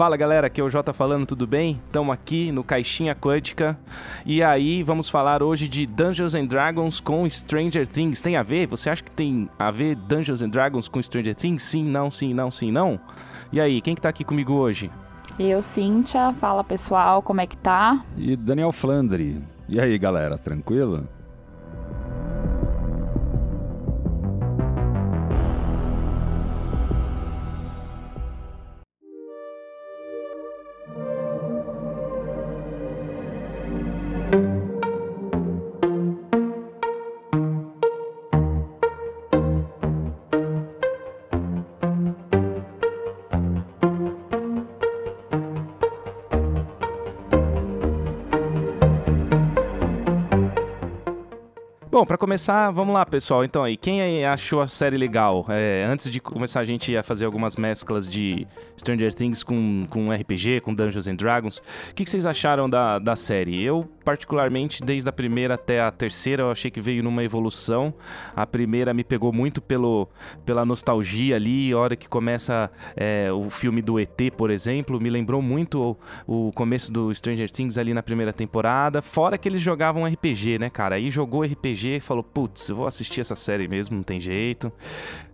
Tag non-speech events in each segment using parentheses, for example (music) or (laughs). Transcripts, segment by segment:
Fala galera, aqui é o Jota falando, tudo bem? Estamos aqui no Caixinha Quântica e aí vamos falar hoje de Dungeons and Dragons com Stranger Things. Tem a ver? Você acha que tem a ver Dungeons and Dragons com Stranger Things? Sim, não, sim, não, sim, não? E aí, quem que tá aqui comigo hoje? Eu, Cíntia, fala pessoal, como é que tá? E Daniel Flandre. E aí galera, tranquilo? Começar, vamos lá, pessoal. Então aí, quem achou a série legal? É, antes de começar a gente a fazer algumas mesclas de Stranger Things com, com RPG, com Dungeons and Dragons, o que, que vocês acharam da, da série? Eu, particularmente, desde a primeira até a terceira, eu achei que veio numa evolução. A primeira me pegou muito pelo, pela nostalgia ali, a hora que começa é, o filme do ET, por exemplo, me lembrou muito o, o começo do Stranger Things ali na primeira temporada. Fora que eles jogavam RPG, né, cara? Aí jogou RPG e falou: putz, eu vou assistir essa série mesmo, não tem jeito.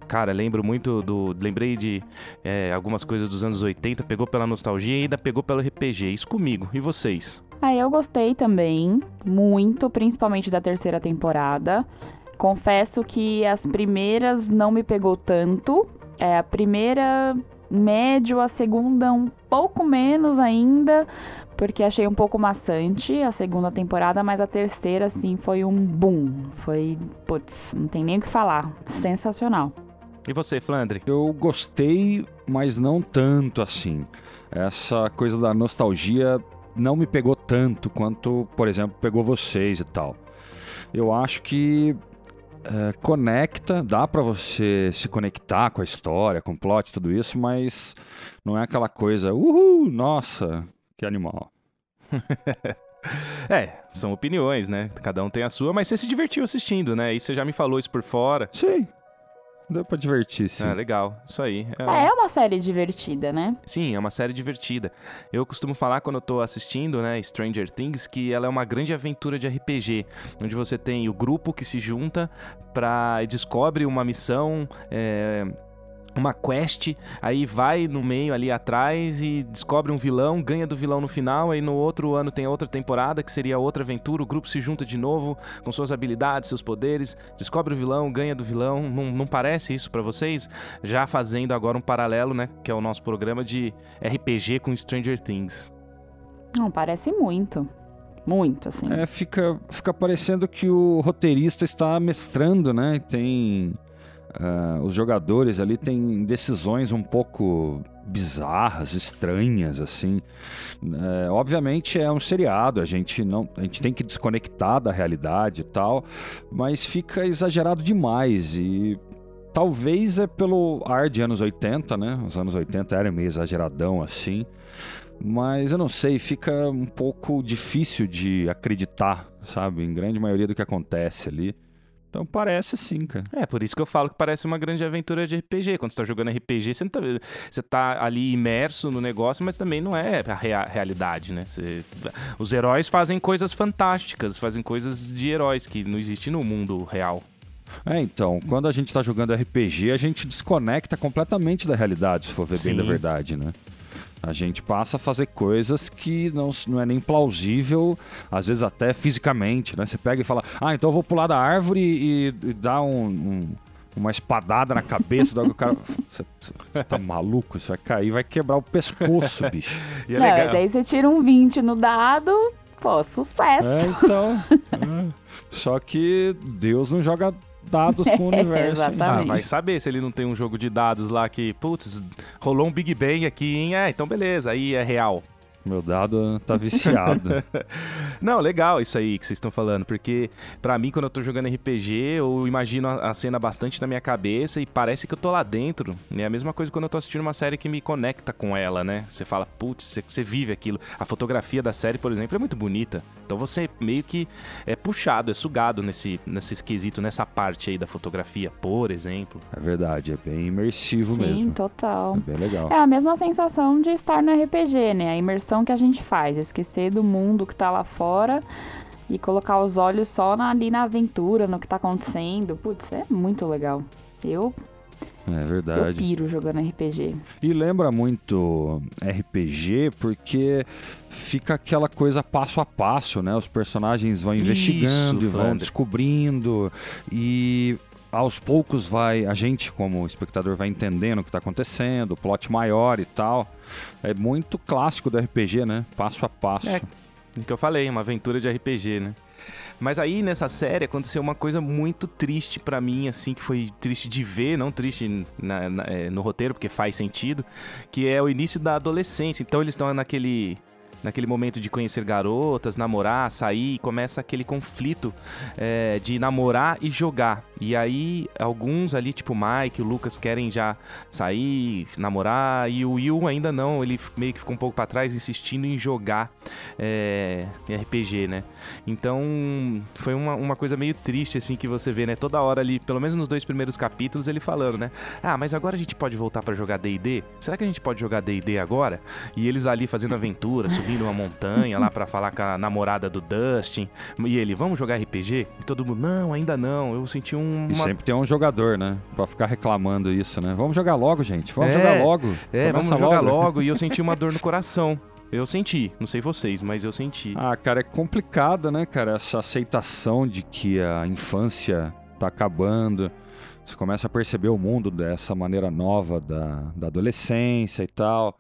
Cara, lembro muito do. Lembrei de é, algumas coisas dos anos 80, pegou pela nostalgia e ainda pegou pelo RPG. Isso comigo. E vocês? Ah, eu gostei também, muito, principalmente da terceira temporada. Confesso que as primeiras não me pegou tanto. É, a primeira médio, a segunda um pouco menos ainda, porque achei um pouco maçante a segunda temporada, mas a terceira, assim, foi um boom. Foi, putz, não tem nem o que falar. Sensacional. E você, Flandre? Eu gostei, mas não tanto assim. Essa coisa da nostalgia não me pegou tanto quanto, por exemplo, pegou vocês e tal. Eu acho que é, conecta, dá para você se conectar com a história, com o plot, tudo isso, mas não é aquela coisa, uhul, nossa, que animal. (laughs) é, são opiniões, né? Cada um tem a sua, mas você se divertiu assistindo, né? E você já me falou isso por fora. Sim. Deu pra divertir, sim. Ah, legal. Isso aí. É... é uma série divertida, né? Sim, é uma série divertida. Eu costumo falar quando eu tô assistindo, né, Stranger Things, que ela é uma grande aventura de RPG, onde você tem o grupo que se junta pra... descobre uma missão, é uma quest, aí vai no meio ali atrás e descobre um vilão, ganha do vilão no final, aí no outro ano tem outra temporada que seria outra aventura, o grupo se junta de novo com suas habilidades, seus poderes, descobre o vilão, ganha do vilão. Não, não parece isso para vocês? Já fazendo agora um paralelo, né, que é o nosso programa de RPG com Stranger Things. Não, parece muito. Muito, assim. É, fica, fica parecendo que o roteirista está mestrando, né? Tem Uh, os jogadores ali têm decisões um pouco bizarras, estranhas, assim. Uh, obviamente é um seriado, a gente não, a gente tem que desconectar da realidade e tal, mas fica exagerado demais e talvez é pelo ar de anos 80, né? Os anos 80 era meio exageradão assim. Mas eu não sei, fica um pouco difícil de acreditar, sabe? Em grande maioria do que acontece ali. Então parece sim, cara. É, por isso que eu falo que parece uma grande aventura de RPG. Quando você tá jogando RPG, você, tá, você tá ali imerso no negócio, mas também não é a rea realidade, né? Você, os heróis fazem coisas fantásticas, fazem coisas de heróis que não existem no mundo real. É, então, quando a gente tá jogando RPG, a gente desconecta completamente da realidade, se for ver Sim. bem da verdade, né? A gente passa a fazer coisas que não, não é nem plausível, às vezes até fisicamente, né? Você pega e fala, ah, então eu vou pular da árvore e, e dar um, um, uma espadada na cabeça do cara. (laughs) Você, você tá maluco? Você vai cair, vai quebrar o pescoço, (laughs) bicho. e é não, legal. daí você tira um 20 no dado, pô, sucesso. É, então. (laughs) é. Só que Deus não joga dados com o (laughs) universo. ah, vai saber se ele não tem um jogo de dados lá que, putz, rolou um Big Bang aqui, hein? É, então beleza, aí é real. Meu dado tá viciado. (laughs) Não, legal isso aí que vocês estão falando, porque para mim, quando eu tô jogando RPG, eu imagino a cena bastante na minha cabeça e parece que eu tô lá dentro. É a mesma coisa quando eu tô assistindo uma série que me conecta com ela, né? Você fala, putz, você, vive aquilo. A fotografia da série, por exemplo, é muito bonita. Então você meio que é puxado, é sugado nesse, nesse quesito, nessa parte aí da fotografia, por exemplo. É verdade, é bem imersivo Sim, mesmo. total. É bem legal. É a mesma sensação de estar no RPG, né? A imersão que a gente faz, esquecer do mundo que tá lá fora e colocar os olhos só na- ali na aventura, no que tá acontecendo. Putz, é muito legal. Eu, É eu verdade. piro jogando RPG. E lembra muito RPG porque fica aquela coisa passo a passo, né? Os personagens vão investigando Isso, e vão descobrindo e aos poucos vai a gente como espectador vai entendendo o que está acontecendo, o plot maior e tal. É muito clássico do RPG, né? Passo a passo. É. O que eu falei, uma aventura de RPG, né? Mas aí nessa série aconteceu uma coisa muito triste pra mim, assim, que foi triste de ver, não triste na- na- é, no roteiro, porque faz sentido, que é o início da adolescência. Então eles estão naquele. Naquele momento de conhecer garotas, namorar, sair, e começa aquele conflito é, de namorar e jogar. E aí, alguns ali, tipo o Mike, o Lucas, querem já sair, namorar, e o Will ainda não, ele meio que ficou um pouco pra trás, insistindo em jogar é, RPG, né? Então, foi uma, uma coisa meio triste, assim, que você vê, né? Toda hora ali, pelo menos nos dois primeiros capítulos, ele falando, né? Ah, mas agora a gente pode voltar pra jogar D&D? Será que a gente pode jogar D&D agora? E eles ali fazendo aventura, (laughs) subindo uma montanha lá pra falar com a namorada do Dustin. E ele, vamos jogar RPG? E todo mundo, não, ainda não. Eu senti um... E sempre tem um jogador, né? Pra ficar reclamando isso, né? Vamos jogar logo, gente. Vamos É, jogar logo. É, Começa vamos jogar logo. E eu senti uma (laughs) dor no coração. Eu senti, não sei vocês, mas eu senti. Ah, cara, é complicado, né, cara? Essa aceitação de que a infância tá acabando. Você começa a perceber o mundo dessa maneira nova da, da adolescência e tal.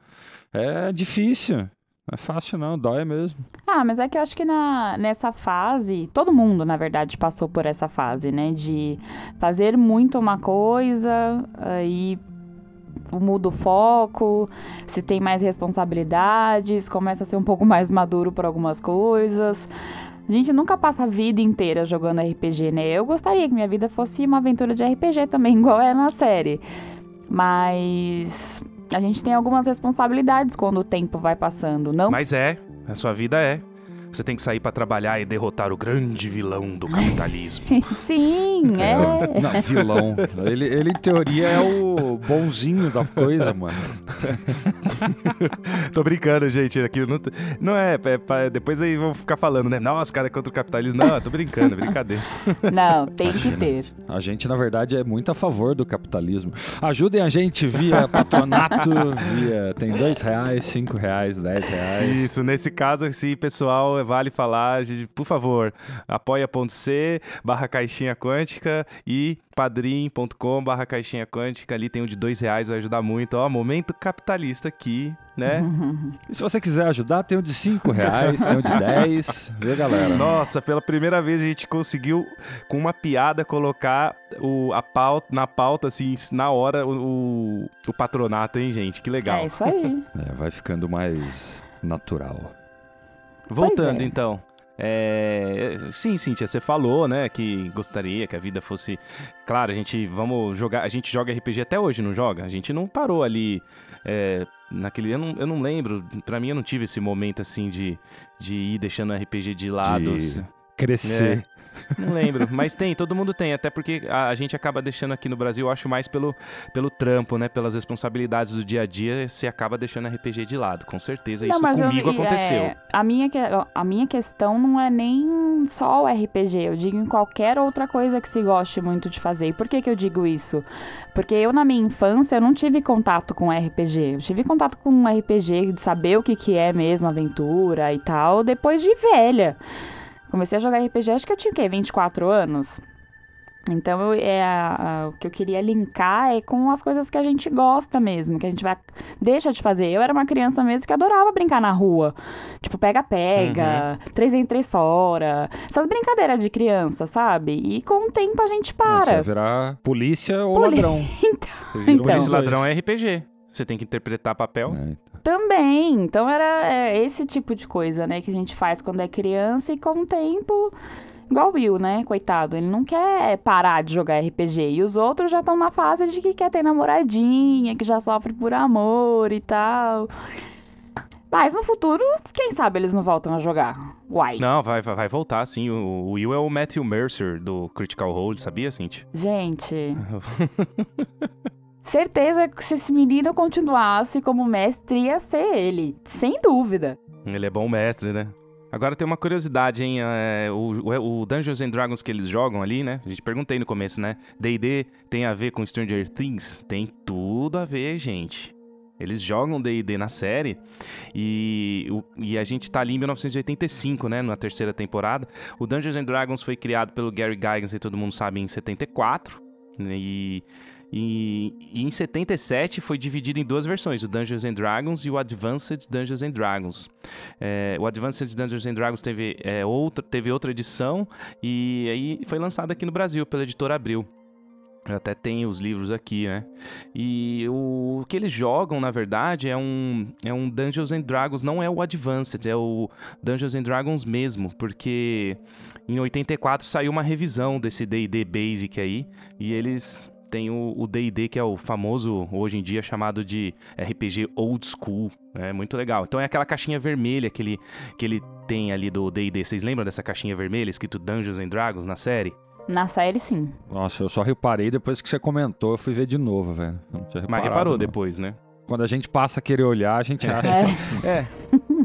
É difícil. Não é fácil, não. Dói mesmo. Ah, mas é que eu acho que na, nessa fase, todo mundo, na verdade, passou por essa fase, né? De fazer muito uma coisa, aí muda o foco, se tem mais responsabilidades, começa a ser um pouco (laughs) mais maduro por algumas coisas. A gente nunca passa a vida inteira jogando RPG, né? Eu gostaria que minha vida fosse uma aventura de RPG também, (laughs) igual é na série. Mas a gente tem algumas responsabilidades quando o tempo vai passando. Não Mas é, a sua vida é. Você tem que sair pra trabalhar e derrotar o grande vilão do capitalismo. (laughs) Sim, é. Não, vilão. Ele, ele, em teoria, é o bonzinho da coisa, mano. (laughs) Tô brincando, gente. Aqui não, não é, é Depois aí vão ficar falando, né? Nossa, cara é contra o capitalismo. Não, tô brincando, é brincadeira. (laughs) Não, tem que Imagina. ter. A gente, na verdade, é muito a favor do capitalismo. Ajudem a gente via patronato, via... Tem dois reais, cinco reais, dez reais. Isso, nesse caso, assim, pessoal, vale falar, gente, por favor, apoia.c barra caixinha quântica e padrim.com barra caixinha quântica, ali tem o de dois reais, vai ajudar muito. Ó, momento capitalista aqui, né? (laughs) E se você quiser ajudar, tem o de cinco reais, tem o de dez. Vê, galera? Nossa, pela primeira vez a gente conseguiu, com uma piada, colocar o, a pauta, na pauta, assim, na hora, o, o, o patronato, hein, gente? Que legal. É isso aí. (laughs) É, vai ficando mais natural. Voltando, é. então. É... Sim, Cíntia, você falou, né, que gostaria que a vida fosse. Claro, a gente vamos jogar. A gente joga RPG até hoje, não joga? A gente não parou ali. é, Naquele. Eu não, eu não lembro. Pra mim, eu não tive esse momento assim de, de ir deixando o RPG de lado. De Crescer. Não lembro, mas tem, todo mundo tem, até porque a, a gente acaba deixando aqui no Brasil, eu acho mais pelo, pelo trampo, né? Pelas responsabilidades do dia a dia, você acaba deixando RPG de lado, com certeza. Isso Não, eu- comigo e, aconteceu. é, a, minha, a minha questão não é nem só o RPG, eu digo em qualquer outra coisa que se goste muito de fazer. E por que, que eu digo isso? Porque eu, na minha infância, eu não tive contato com RPG. Eu tive contato com RPG, de saber o que, que é mesmo aventura e tal, depois de velha. Comecei a jogar RPG, acho que eu tinha o quê? 24 anos? Então, eu- é, a- a- o que eu queria linkar é com as coisas que a gente gosta mesmo, que a gente vai deixa de fazer. Eu era uma criança mesmo que adorava brincar na rua. Tipo, pega-pega, três em três fora. Essas brincadeiras de criança, sabe? E com o tempo a gente Você para. virar polícia ou Poli- ladrão. (laughs) Então, Você vira Então. Polícia e ladrão é RPG. Você tem que interpretar papel. É, então. Também. Então era é, esse tipo de coisa, né, que a gente faz quando é criança e com o tempo. Igual o Will, né? Coitado. Ele não quer parar de jogar RPG. E os outros já estão na fase de que quer ter namoradinha, que já sofre por amor e tal. Mas no futuro, quem sabe eles não voltam a jogar. Uai. Não, vai, vai, vai voltar, sim. O, o Will é o Matthew Mercer do Critical Role, sabia, Cintia? Gente. (laughs) certeza que se esse menino continuasse como mestre, ia ser ele. Sem dúvida. Ele é bom mestre, né? Agora tem uma curiosidade, hein? É, o, o, Dungeons and Dragons que eles jogam ali, né? A gente perguntei no começo, né? D&D tem a ver com Stranger Things? Tem tudo a ver, gente. Eles jogam D&D na série e, e a gente tá ali em 1985, né, na terceira temporada. O Dungeons and Dragons foi criado pelo Gary Gygax, e todo mundo sabe, em 74. Né, e, e, e, em 77 foi dividido em duas versões, o Dungeons and Dragons e o Advanced Dungeons and Dragons. É, o Advanced Dungeons and Dragons teve, é, outra, teve outra edição e aí foi lançado aqui no Brasil pela editora Abril. Eu até tenho os livros aqui, né? E o, que eles jogam, na verdade, é um, é um Dungeons and Dragons, não é o Advanced, é o Dungeons and Dragons mesmo, porque em 84 saiu uma revisão desse D&D Basic aí, e eles têm o D&D que é o famoso, hoje em dia, chamado de RPG Old School, é muito legal. Então é aquela caixinha vermelha que ele, que ele tem ali do D&D, vocês lembram dessa caixinha vermelha escrito Dungeons and Dragons na série? Na série, sim. Nossa, eu só reparei depois que você comentou, eu fui ver de novo, velho. Mas reparou não. depois, né? Quando a gente passa a querer olhar, a gente acha é. Assim. É. (laughs)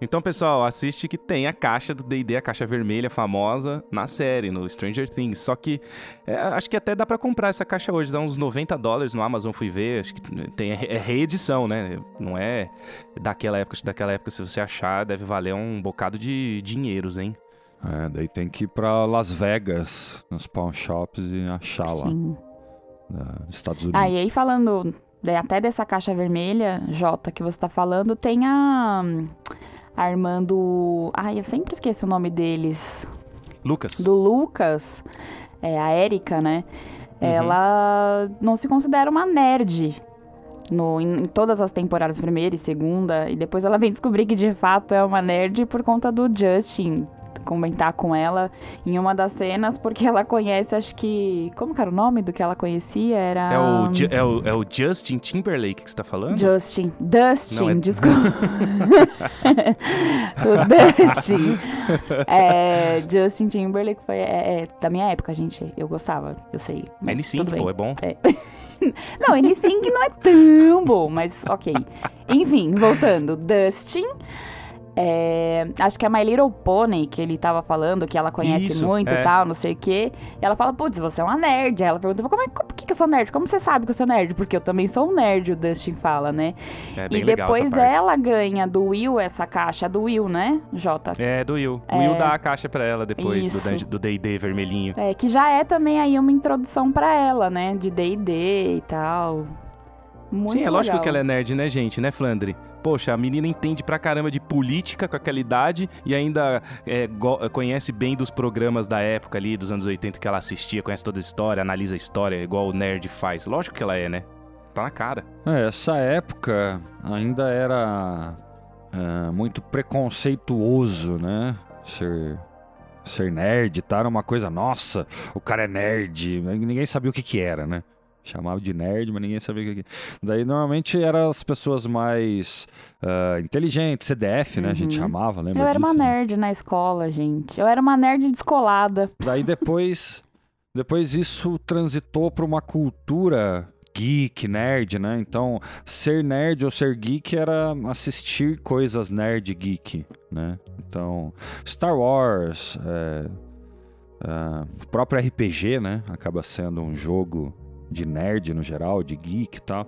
Então, pessoal, assiste que tem a caixa do D&D, a caixa vermelha famosa, na série, no Stranger Things. Só que é, acho que até dá para comprar essa caixa hoje, dá uns 90 dólares no Amazon, fui ver. Acho que tem é reedição, né? Não é daquela época, daquela época se você achar, deve valer um bocado de dinheiros, hein? É, daí tem que ir pra Las Vegas, nos pawn shops e achar lá. Sim. Né, nos Estados Unidos. Ah, e aí falando até dessa caixa vermelha, Jota, que você tá falando, tem a, a irmã do... Ai, eu sempre esqueço o nome deles. Lucas. Do Lucas, é, a Érica, né? Uhum. Ela não se considera uma nerd, no, em, em, todas as temporadas, primeira e segunda, e depois ela vem descobrir que de fato é uma nerd por conta do Justin, comentar com ela em uma das cenas, porque ela conhece, acho que. Como que era o nome do que ela conhecia? Era. É o, é o, é o Justin Timberlake que você tá falando? Justin. Dustin, Não, é... desculpa. (laughs) (laughs) o Dustin. É, Justin Timberlake foi é, é, da minha época, gente. Eu gostava, eu sei. N5, pô, é bom. É. (laughs) Não, N5 não é tão bom, mas ok. Enfim, voltando. Dustin. É, acho que é My Little Pony que ele tava falando, que ela conhece Isso, muito é. e tal, não sei o quê. E ela fala, putz, você é uma nerd. Aí ela pergunta, como é, por que, que eu sou nerd? Como você sabe que eu sou nerd? Porque eu também sou um nerd, o Dustin fala, né? É e depois ela ganha do Will essa caixa, do Will, né, Jota? É, do Will. O Will é. dá a caixa pra ela depois Isso. do D&D vermelhinho. É, que já é também aí uma introdução pra ela, né, de D&D e tal. Muito Sim, é legal. lógico que ela é nerd, né, gente? Né, Flandre? Poxa, a menina entende pra caramba de política com aquela idade e ainda é, conhece bem dos programas da época ali, dos anos 80 que ela assistia, conhece toda a história, analisa a história, igual o nerd faz. Lógico que ela é, né? Tá na cara. É, essa época ainda era é, muito preconceituoso, né? Ser, ser nerd, tá? Era uma coisa, nossa, o cara é nerd. Ninguém sabia o que que era, né? Chamava de nerd, mas ninguém sabia o que. Daí normalmente eram as pessoas mais uh, inteligentes, CDF, uhum. né? A gente uhum. chamava, lembra? Eu era disso, uma né? nerd na escola, gente. Eu era uma nerd descolada. Daí depois, depois isso transitou para uma cultura geek, nerd, né? Então, ser nerd ou ser geek era assistir coisas nerd geek, né? Então, Star Wars, é, é, o próprio RPG, né? Acaba sendo um jogo de nerd no geral, de geek e tal.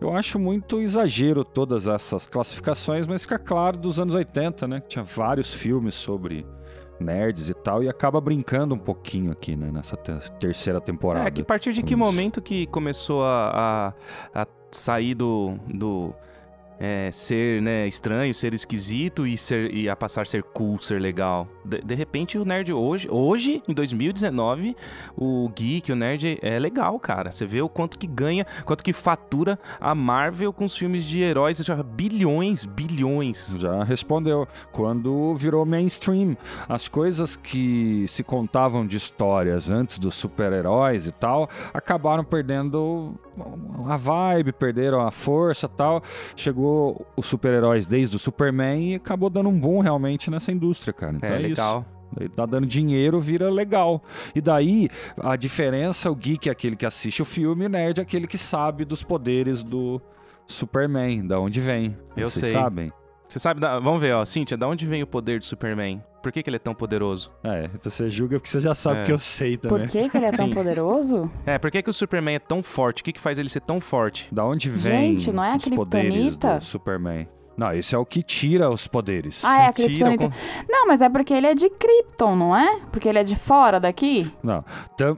Eu acho muito exagero todas essas classificações, mas fica claro dos anos 80, né? Que tinha vários filmes sobre nerds e tal, e acaba brincando um pouquinho aqui, né, nessa terceira temporada. É, que a partir de que momento que começou a, a, a sair do, do é, ser né, estranho, ser esquisito e, ser, e a passar a ser cool, ser legal. De, de, repente o nerd hoje, hoje, em 2019, o geek, o nerd é legal, cara. Você vê o quanto que ganha, quanto que fatura a Marvel com os filmes de heróis, já bilhões, bilhões. Já respondeu. Quando virou mainstream, as coisas que se contavam de histórias antes dos super-heróis e tal, acabaram perdendo a vibe, perderam a força tal. Chegou os super-heróis desde o Superman e acabou dando um boom realmente nessa indústria, cara. Então é, é legal. Isso. Daí tá dando dinheiro, vira legal. E daí, a diferença, o geek é aquele que assiste o filme, o nerd é aquele que sabe dos poderes do Superman, da onde vem. Eu Vocês sei. sabem? Você sabe, da... vamos ver, ó, Cíntia, da onde vem o poder do Superman? Por que, que ele é tão poderoso? É, então você julga porque você já sabe é. que eu sei também. Por que, que ele é tão Sim. poderoso? É, por que, que o Superman é tão forte? O que, que faz ele ser tão forte? Da onde vem Gente, não é os poderes do Superman? Não, isso é o que tira os poderes. Ah, é a Kryptonita. Com... Não, mas é porque ele é de Krypton, não é? Porque ele é de fora daqui? Não,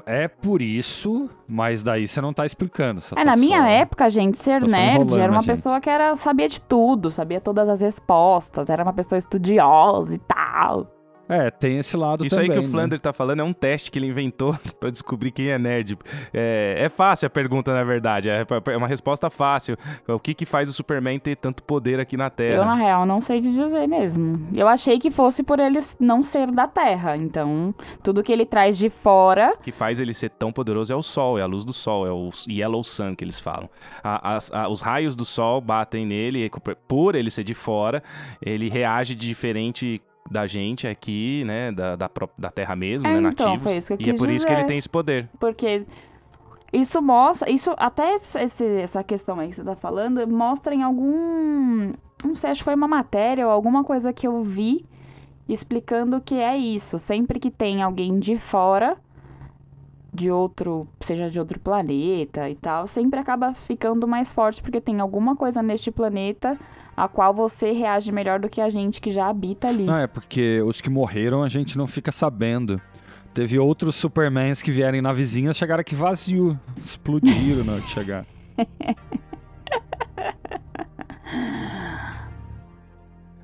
é por isso, mas daí você não tá explicando. é, tá na minha época, gente, ser nerd era uma pessoa que era, sabia de tudo, sabia todas as respostas, era uma pessoa estudiosa e tal. É, tem esse lado Isso também. Isso aí que né? o Flander tá falando é um teste que ele inventou (laughs) para descobrir quem é nerd. É, é, fácil a pergunta, na verdade. É, é uma resposta fácil. O que que faz o Superman ter tanto poder aqui na Terra? Eu, na real, não sei te dizer mesmo. Eu achei que fosse por ele não ser da Terra. Então, tudo que ele traz de fora... O que faz ele ser tão poderoso é o Sol, é a luz do Sol, é o Yellow Sun que eles falam. A, a, a, os raios do Sol batem nele, por ele ser de fora, ele reage de diferente da gente aqui, né, da, da, da Terra mesmo, é, né, então, nativos. Foi isso que eu e é por dizer. isso que ele tem esse poder. Porque isso mostra, isso até esse, essa questão aí que você tá falando, mostra em algum, não sei, acho que foi uma matéria ou alguma coisa que eu vi explicando que é isso. Sempre que tem alguém de fora de outro, seja de outro planeta e tal, sempre acaba ficando mais forte porque tem alguma coisa neste planeta a qual você reage melhor do que a gente que já habita ali. Não, é porque os que morreram a gente não fica sabendo. Teve outros Supermans que vierem na vizinha, chegaram aqui vazio, explodiram na hora de chegar. (laughs)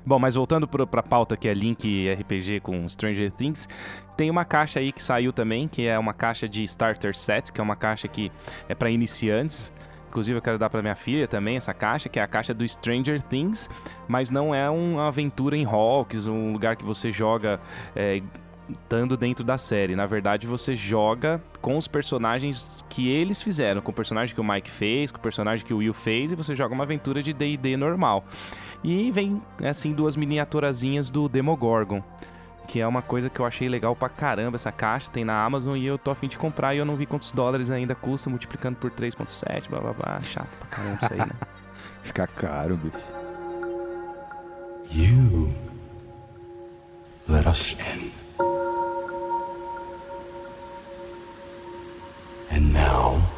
Bom, mas voltando para a pauta que é Link RPG com Stranger Things, tem uma caixa aí que saiu também, que é uma caixa de Starter Set, que é uma caixa que é para iniciantes. Inclusive, eu quero dar para minha filha também essa caixa, que é a caixa do Stranger Things, mas não é uma aventura em Hawks, um lugar que você joga é, estando dentro da série. Na verdade, você joga com os personagens que eles fizeram, com o personagem que o Mike fez, com o personagem que o Will fez, e você joga uma aventura de D&D normal. E vem, assim, duas miniaturazinhas do Demogorgon que é uma coisa que eu achei legal pra caramba. Essa caixa tem na Amazon e eu tô afim de comprar e eu não vi quantos dólares ainda custa, multiplicando por 3,7, blá blá blá. Chato pra caramba isso aí, né? (laughs) Fica caro, bicho. You let us in. And now.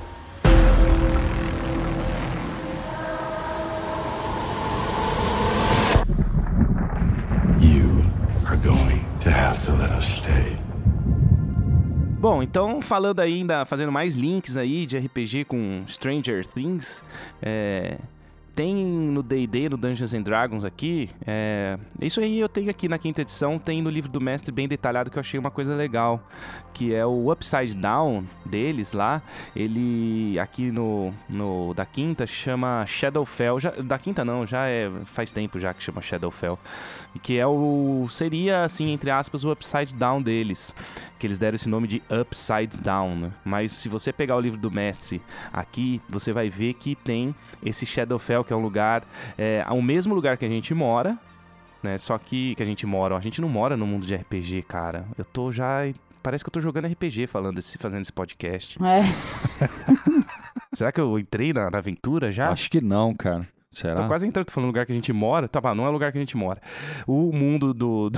Bom, então falando ainda, fazendo mais links aí de RPG com Stranger Things, é, tem no D&D, no Dungeons and Dragons aqui, é, isso aí eu tenho aqui na quinta edição, tem no livro do mestre bem detalhado que eu achei uma coisa legal, que é o Upside Down deles lá, ele aqui no, no da quinta chama Shadowfell, já, da quinta não, já é faz tempo já que chama Shadowfell, que é o seria assim entre aspas o Upside Down deles, que eles deram esse nome de Upside Down, né? mas se você pegar o livro do mestre aqui, você vai ver que tem esse Shadowfell que é um lugar, é, o mesmo lugar que a gente mora, né? Só que, que a gente mora, a gente não mora no mundo de RPG, cara. Eu tô já parece que eu tô jogando RPG falando esse, fazendo esse podcast. É. (laughs) Será que eu entrei na, na, aventura já? Acho que não, cara. Será? Tô quase entrando falando lugar que a gente mora. Tá, não é lugar que a gente mora. O mundo do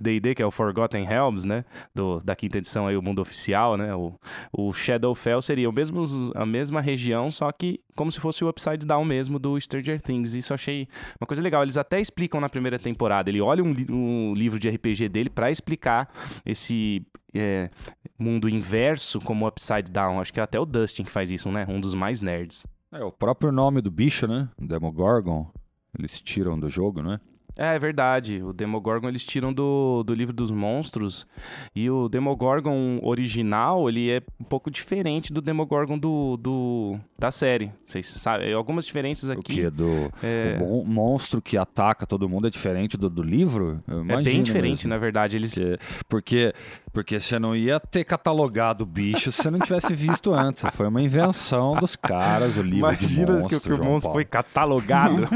D&D, (laughs) que é o Forgotten Realms, né? Do, da quinta edição aí, o mundo oficial, né? O, o Shadowfell seria o mesmo, a mesma região, só que como se fosse o Upside Down mesmo do Stranger Things. Isso eu achei uma coisa legal. Eles até explicam na primeira temporada. Ele olha um, um livro de RPG dele para explicar esse é, mundo inverso como Upside Down. Acho que é até o Dustin que faz isso, né? Um dos mais nerds. É, o próprio nome do bicho, né? Demogorgon. Eles tiram do jogo, não é? É, é verdade. O Demogorgon eles tiram do, do livro dos monstros. E o Demogorgon original, ele é um pouco diferente do Demogorgon do, do da série. Vocês sabem, algumas diferenças O aqui. que? Do É. o mon- monstro que ataca todo mundo é diferente do, do livro? Eu É bem diferente, mesmo. na verdade. Eles Porque, porque, porque você não ia ter catalogado o bicho se você não tivesse visto (laughs) antes. Foi uma invenção dos caras, o livro de Imagina monstro, que, que o monstro Paulo. foi catalogado. (laughs)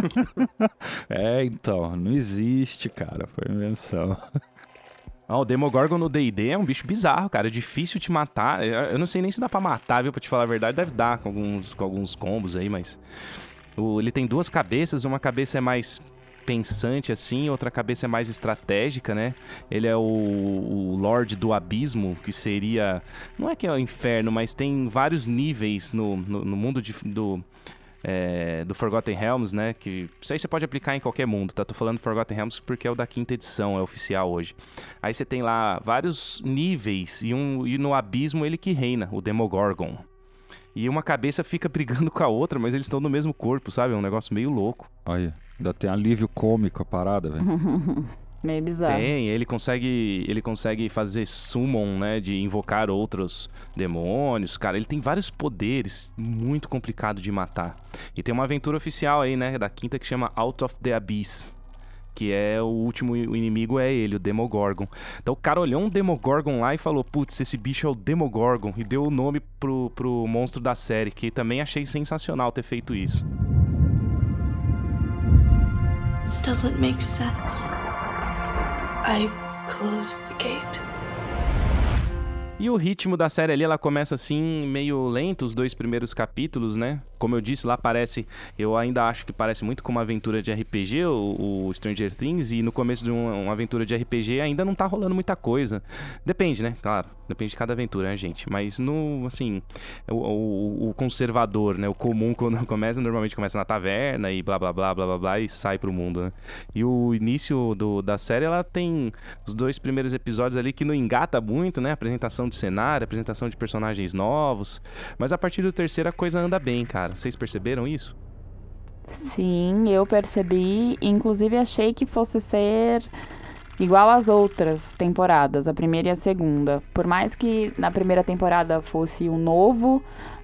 É, então, não existe, cara. Foi invenção. (laughs) Ah, o Demogorgon no D&D é um bicho bizarro, cara. É difícil te matar. Eu não sei nem se dá pra matar, viu? Pra te falar a verdade, deve dar com alguns, com alguns combos aí, mas... o- ele tem duas cabeças. Uma cabeça é mais pensante, assim. Outra cabeça é mais estratégica, né? Ele é o, o Lorde do Abismo, que seria... Não é que é o inferno, mas tem vários níveis no, no, no mundo de- do... é, do Forgotten Realms, né? Que isso aí você pode aplicar em qualquer mundo, tá? Tô falando Forgotten Realms porque é o da quinta edição, é oficial hoje. Aí você tem lá vários níveis e, um, e no abismo ele que reina, o Demogorgon. E uma cabeça fica (laughs) brigando com a outra, mas eles estão no mesmo corpo, sabe? É um negócio meio louco. Olha, ainda tem alívio cômico a parada, velho. (laughs) Meio bizarro. Tem, ele consegue, ele consegue fazer summon, né, de invocar outros demônios, cara. Ele tem vários poderes, muito complicado de matar. E tem uma aventura oficial aí, né, da quinta que chama Out of the Abyss. Que é o último inimigo é ele, o Demogorgon. Então o cara olhou um Demogorgon lá e falou: Putz, esse bicho é o Demogorgon. E deu o nome pro, pro monstro da série, que também achei sensacional ter feito isso. doesn't make sense. I closed the gate. E o ritmo da série ali, ela começa assim, meio lento, os dois primeiros capítulos, né? Como eu disse, lá parece. Eu ainda acho que parece muito com uma aventura de RPG, o, o Stranger Things, e no começo de uma, uma aventura de RPG ainda não tá rolando muita coisa. Depende, né? Claro, depende de cada aventura, né, gente? Mas no, assim, o, o- o conservador, né? O comum (laughs) quando começa, normalmente começa na taverna e blá blá blá blá blá blá e sai pro mundo, né? E o início do, da série, ela tem os dois primeiros episódios ali que não engata muito, né? Apresentação de cenário, apresentação de personagens novos. Mas a partir do terceiro a coisa anda bem, cara. Vocês perceberam isso? Sim, eu percebi. Inclusive, achei que fosse ser igual às outras temporadas, a primeira e a segunda. Por mais que na primeira temporada fosse o novo,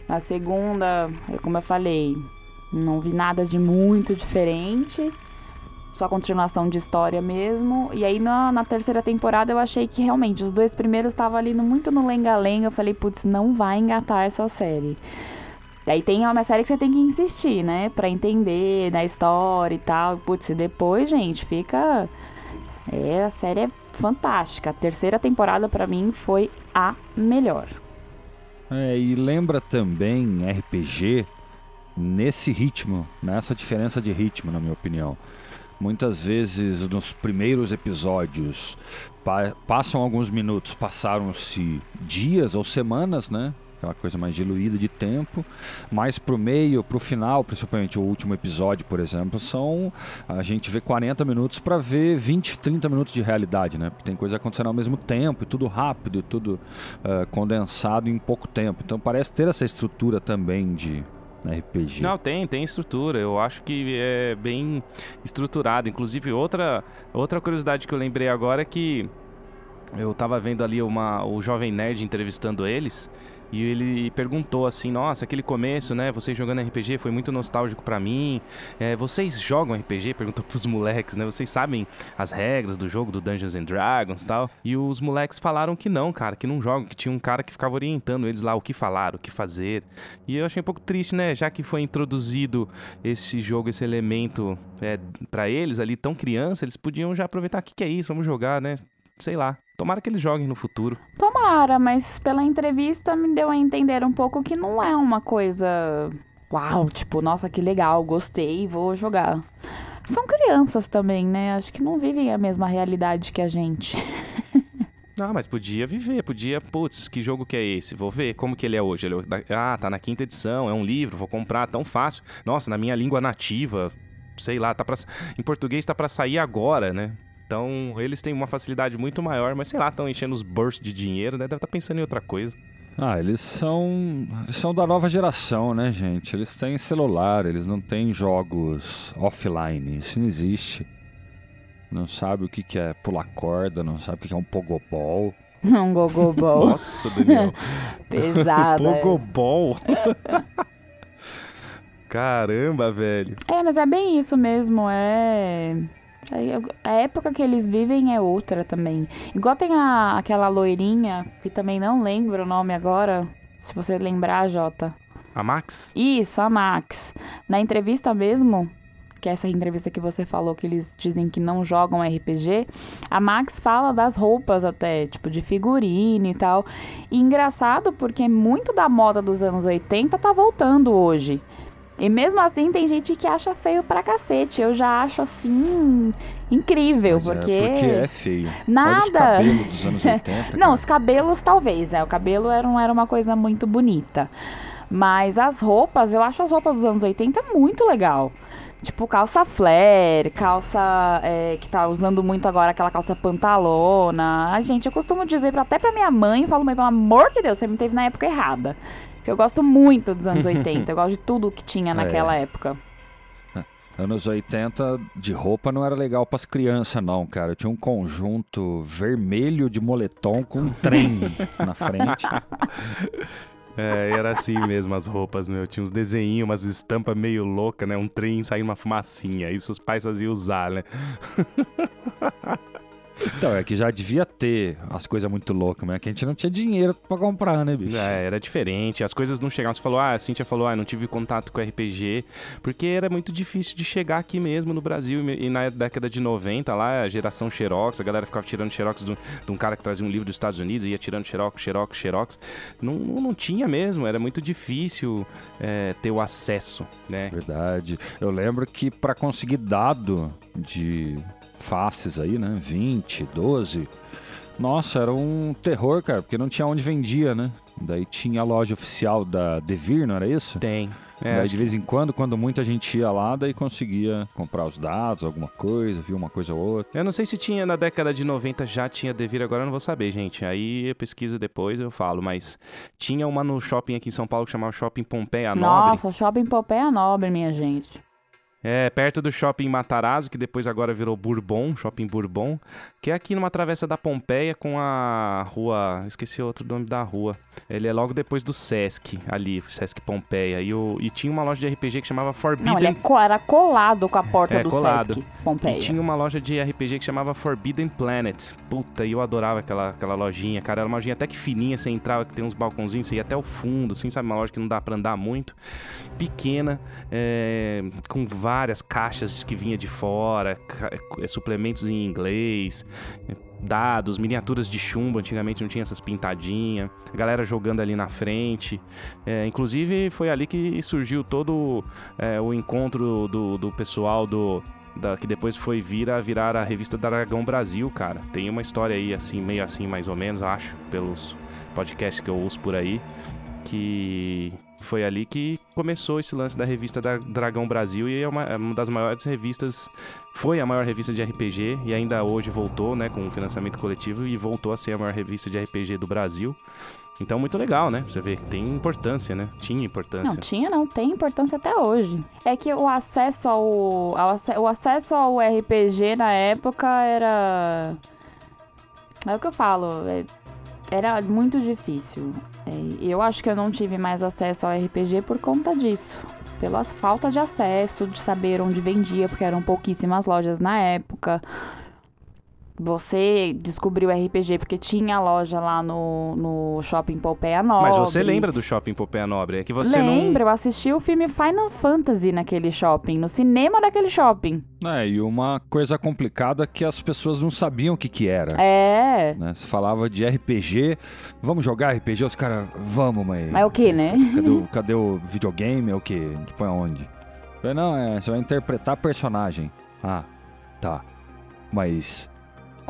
na segunda, é como eu falei, não vi nada de muito diferente. Só continuação de história mesmo. E aí na, na terceira temporada eu achei que realmente os dois primeiros estavam ali muito no lenga-lenga. Eu falei, putz, não vai engatar essa série. Daí tem uma série que você tem que insistir, né? Pra entender da história e tal. Putz, e depois, gente, fica. É, a série é fantástica. A terceira temporada, pra mim, foi a melhor. É, e lembra também RPG nesse ritmo, nessa diferença de ritmo, na minha opinião. Muitas vezes nos primeiros episódios pa- passam alguns minutos, passaram-se dias ou semanas, né? Aquela coisa mais diluída de tempo, mas pro meio, pro final, principalmente o último episódio, por exemplo, são a gente vê 40 minutos para ver 20, 30 minutos de realidade, né? Porque tem coisa acontecendo ao mesmo tempo, e tudo rápido, e tudo ah, condensado em pouco tempo. Então parece ter essa estrutura também de RPG. Não, tem, tem estrutura. Eu acho que é bem estruturado. Inclusive, outra, outra curiosidade que eu lembrei agora é que eu tava vendo ali uma, o Jovem Nerd entrevistando eles. E ele perguntou assim: Nossa, aquele começo, né? Vocês jogando RPG foi muito nostálgico pra mim. É, vocês jogam RPG? Perguntou pros moleques, né? Vocês sabem as regras do jogo do Dungeons and Dragons tal? E os moleques falaram que não, cara, que não jogam, que tinha um cara que ficava orientando eles lá o que falar, o que fazer. E eu achei um pouco triste, né? Já que foi introduzido esse jogo, esse elemento é, para eles ali, tão criança, eles podiam já aproveitar: o que, que é isso? Vamos jogar, né? Sei lá. Tomara que eles joguem no futuro. Tomara, mas pela entrevista me deu a entender um pouco que não é uma coisa. Uau, tipo, nossa, que legal, gostei, vou jogar. São crianças também, né? Acho que não vivem a mesma realidade que a gente. (laughs) Ah, mas podia viver, podia, putz, que jogo que é esse? Vou ver como que ele é hoje. Ele é ah, tá na quinta edição, é um livro, vou comprar, tão fácil. Nossa, na minha língua nativa, sei lá, tá pra, em português tá pra sair agora, né? Então, eles têm uma facilidade muito maior, mas sei lá, estão enchendo os bursts de dinheiro, né? Deve estar pensando em outra coisa. Ah, eles são, eles são da nova geração, né, gente? Eles têm celular, eles não têm jogos offline. Isso não existe. Não sabe o que, que é pular corda, não sabe o que, que é um pogobol. (laughs) Um gogobol. Nossa, Daniel. (laughs) Pesado. Pogobol. (laughs) Caramba, velho. É, mas é bem isso mesmo, é... A época que eles vivem é outra também. Igual tem a, aquela loirinha, que também não lembro o nome agora, se você lembrar, Jota. A Max? Isso, a Max. Na entrevista mesmo, que é essa entrevista que você falou que eles dizem que não jogam RPG, a Max fala das roupas até, tipo de figurino e tal. E engraçado porque muito da moda dos anos 80 tá voltando hoje. E mesmo assim tem gente que acha feio pra cacete. Eu já acho assim incrível, Mas porque é porque é feio. Olha os nada. cabelos dos anos (laughs) 80. Não, cara. os cabelos talvez, é. O cabelo era, era uma coisa muito bonita. Mas as roupas, eu acho as roupas dos anos 80 muito legal. Tipo, calça flare, calça é, que tá usando muito agora, aquela calça pantalona. Ai, gente, eu costumo dizer pra- até pra minha mãe, eu falo, mãe, pelo amor de Deus, você me teve na época errada. Porque eu gosto muito dos anos (laughs) 80, eu gosto de tudo que tinha naquela época. Anos 80 de roupa não era legal pras crianças, não, cara. Eu tinha um conjunto vermelho de moletom com um trem (laughs) na frente. É, era assim mesmo as roupas, meu. Tinha uns desenhinhos, umas estampas meio loucas, né? Um trem saindo uma fumacinha. Isso os pais faziam usar, né? (laughs) Então, é que já devia ter as coisas muito loucas, mas é que a gente não tinha dinheiro pra comprar, né, bicho? É, era diferente. As coisas não chegavam. Você falou, ah, a Cintia falou, ah, não tive contato com RPG, porque era muito difícil de chegar aqui mesmo no Brasil. E na década de 90, lá, a geração Xerox, a galera ficava tirando Xerox do- de um cara que trazia um livro dos Estados Unidos, ia tirando Xerox, Xerox, Xerox. Não, não, tinha mesmo, era muito difícil é, ter o acesso, né? Verdade. Eu lembro que pra conseguir dado de faces aí, né? 20, 12. Nossa, era um terror, cara, porque não tinha onde vendia, né? Daí tinha a loja oficial da Devir, não era isso? Tem. É, daí de vez em quando, quando muita gente ia lá, daí conseguia comprar os dados, alguma coisa, viu uma coisa ou outra. Eu não sei se tinha na década de 90 já tinha Devir, agora eu não vou saber, gente. Aí eu pesquiso depois, eu falo. Mas tinha uma no shopping aqui em São Paulo que chamava Shopping Pompeia Nobre. Nossa, shopping Pompeia Nobre, minha gente. É, perto do Shopping Matarazzo, que depois agora virou Bourbon, Shopping Bourbon. Que é aqui numa travessa da Pompeia com a rua... Esqueci outro nome da rua. Ele é logo depois do Sesc, ali, Sesc Pompeia. E, o, e tinha uma loja de RPG que chamava Forbidden... Não, ele é era colado com a porta É, do colado. Sesc Pompeia. E tinha uma loja de RPG que chamava Forbidden Planet. Puta, e eu adorava aquela, aquela lojinha, cara. Era uma lojinha até que fininha, você entrava, que tem uns balcãozinhos, você ia até o fundo, assim, sabe? Uma loja que não dá pra andar muito. Pequena, é, com várias caixas que vinha de fora, é, suplementos em inglês, dados, miniaturas de chumbo. Antigamente não tinha essas pintadinhas. A galera jogando ali na frente. É, inclusive, foi ali que surgiu todo é, o encontro do, do pessoal do da- que depois foi vir a virar a revista Dragão Brasil, cara. Tem uma história aí, assim, meio assim, mais ou menos, acho, pelos podcasts que eu ouço por aí, que foi ali que começou esse lance da revista da Dragão Brasil e é uma, é uma das maiores revistas, foi a maior revista de RPG e ainda hoje voltou, né, com o financiamento coletivo e voltou a ser a maior revista de RPG do Brasil. Então, muito legal, né? Você vê que tem importância, né? Tinha importância. Não, tinha não, tem importância até hoje. É que o acesso ao, ao o acesso ao RPG na época era é o que eu falo, é- era muito difícil. É, eu acho que eu não tive mais acesso ao RPG por conta disso. Pela falta de acesso, de saber onde vendia, porque eram pouquíssimas lojas na época. Você descobriu o RPG porque tinha loja lá no, no Shopping Pompeia Nobre. Mas você lembra do Shopping Pompeia Nobre? É que você Lembro, eu assisti o filme Final Fantasy naquele shopping, no cinema daquele shopping. É, e uma coisa complicada é que as pessoas não sabiam o que que era. É. né? Você falava de RPG, vamos jogar RPG? Os caras, vamos, mas... Mas o que, né? Cadê o, cadê o videogame? É o gente põe aonde? Eu falei, não, é, você vai interpretar personagem. Ah, tá. Mas,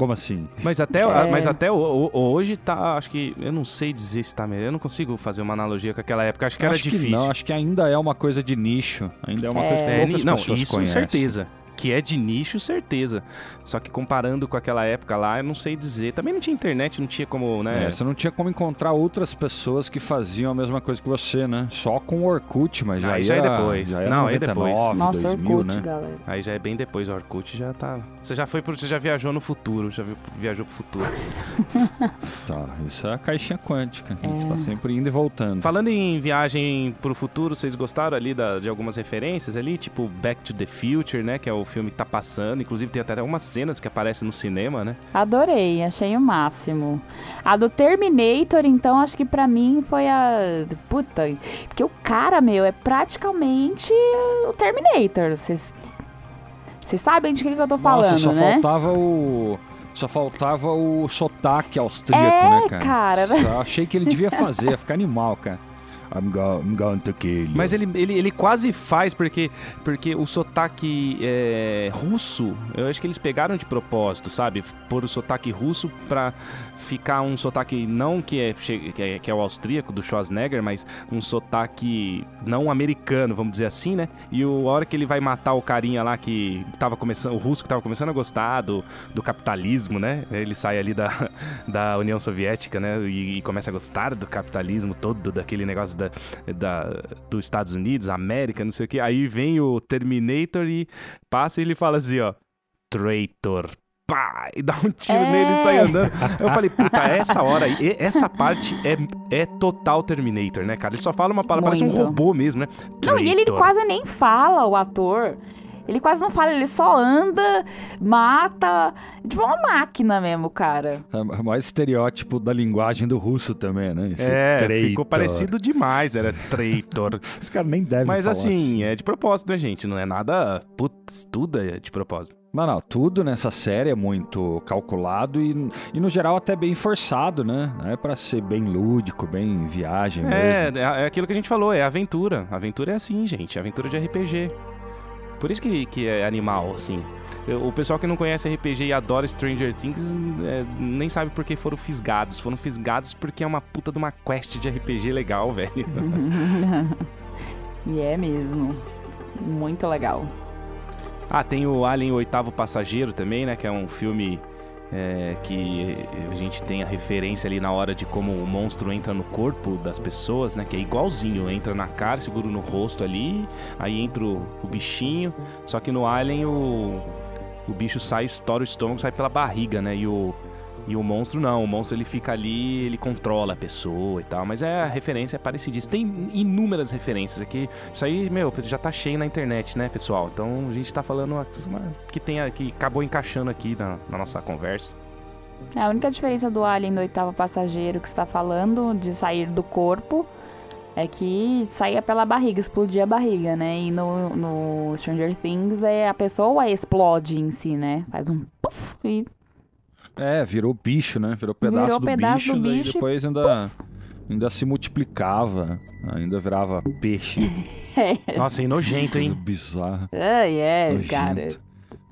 como assim? Mas até, É. mas até o- o- hoje tá, acho que... Eu não sei dizer se tá melhor. Eu não consigo fazer uma analogia com aquela época. Acho que era acho difícil. que não, acho que ainda é uma coisa de nicho. Ainda é uma coisa que É, É, poucas ni- não, pessoas isso conhecem. certeza. Que é de nicho, certeza. Só que comparando com aquela época lá, eu não sei dizer. Também não tinha internet, não tinha como, né? É, você não tinha como encontrar outras pessoas que faziam a mesma coisa que você, né? Só com o Orkut, mas já, Aí já é era, depois. Já era Não, é 99, depois. Nossa, 2000, Orkut, né? galera. Aí já é bem depois, o Orkut já tá. Você já foi pro, você já viajou no futuro, já viajou pro futuro. (laughs) Tá, isso é a caixinha quântica. A gente É. tá sempre indo e voltando. Falando em viagem pro futuro, vocês gostaram ali da- de algumas referências ali, tipo Back to the Future, né? Que é o filme que tá passando. Inclusive tem até algumas cenas que aparecem no cinema, né? Adorei, achei o máximo. A do Terminator, então, acho que pra mim foi a. Puta, porque o cara, meu, é praticamente o Terminator. Vocês. Vocês sabem de que, que eu tô falando, Nossa, só né? faltava o. Só faltava o sotaque austríaco, É, né, cara? cara. Só achei que ele devia fazer, ficar animal, cara. I'm, go I'm going to kill you. Mas ele, ele, ele quase faz, porque, porque o sotaque é, russo, eu acho que eles pegaram de propósito, sabe? Pôr o sotaque russo pra ficar um sotaque não que é, que é, que é o austríaco do Schwarzenegger, mas um sotaque não americano, vamos dizer assim, né? E o, a hora que ele vai matar o carinha lá que tava começando, o russo que tava começando a gostar do, do capitalismo, né? Ele sai ali da, (laughs) da União Soviética, né? E, e começa a gostar do capitalismo todo, daquele negócio da, da, dos Estados Unidos, América, não sei o que. Aí vem o Terminator e passa e ele fala assim, ó. Traitor. Pá! E (laughs) dá um tiro É. nele e sai andando. Eu falei, puta, essa hora aí, essa parte é, é total Terminator, né, cara? Ele só fala uma palavra, parece um Muito. robô mesmo, né? Não, e ele quase nem fala, o ator. Ele quase não fala, ele só anda, mata. Tipo uma máquina mesmo, cara. É o maior estereótipo da linguagem do russo também, né? Esse É, traitor. ficou parecido demais, era traitor. (laughs) Esse cara nem deve Mas falar assim, é de propósito, né, gente? Não é nada. Putz, tudo é de propósito. Não, não, tudo nessa série é muito calculado e, e no geral até bem forçado, né? É pra ser bem lúdico, bem viagem É, mesmo. é aquilo que a gente falou, é aventura. Aventura é assim, gente. Aventura de RPG. Por isso que, que é animal, assim. O pessoal que não conhece RPG e adora Stranger Things é, nem sabe por que foram fisgados. Foram fisgados porque é uma puta de uma quest de RPG legal, (laughs) velho. (laughs) e é mesmo. Muito legal. Ah, tem o Alien o Oitavo Passageiro também, né? Que é um filme é, que a gente tem a referência ali na hora de como o monstro entra no corpo das pessoas, né? Que é igualzinho, entra na cara, segura no rosto ali, aí entra o, o bichinho. Só que no Alien o, o bicho sai, estoura o estômago, sai pela barriga, né? E o, e o monstro não, o monstro ele fica ali, ele controla a pessoa e tal. Mas é a referência é parecidíssima. Tem inúmeras referências aqui. Isso aí, meu, já tá cheio na internet, né, pessoal? Então a gente tá falando que, tenha, que acabou encaixando aqui na, na nossa conversa. A única diferença do Alien do oitavo passageiro que você tá falando, de sair do corpo, é que saía pela barriga, explodia a barriga, né? E no, no Stranger Things é a pessoa explode em si, né? Faz um puff e É, virou bicho, né? Virou pedaço, Virou do, pedaço bicho, do daí bicho e depois ainda, ainda se multiplicava, ainda virava peixe. (laughs) Nossa, e nojento, hein? bizarra. Ai, é, nojento. cara.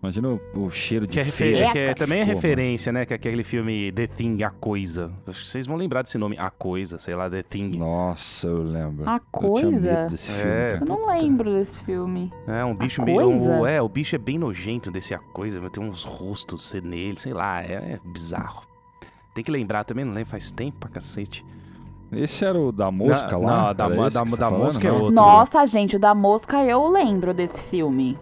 Imagina o, o cheiro de Que, é refer- feira. que é- também é ficou, referência, né? Que é aquele filme The Thing, A Coisa. Acho que vocês vão lembrar desse nome, A Coisa, sei lá, The Thing. Nossa, eu lembro. A Eu tinha Coisa? medo desse É. filme, Eu cara. não lembro desse filme. É, um bicho A meio. Um- é, o bicho é bem nojento desse A Coisa, tem uns rostos nele, sei lá, é, é bizarro. Tem que lembrar também, não lembro, faz tempo pra cacete. Esse era o da mosca Não, lá? não, da da- você tá da mosca é outro. Nossa, gente, o da mosca eu lembro desse filme.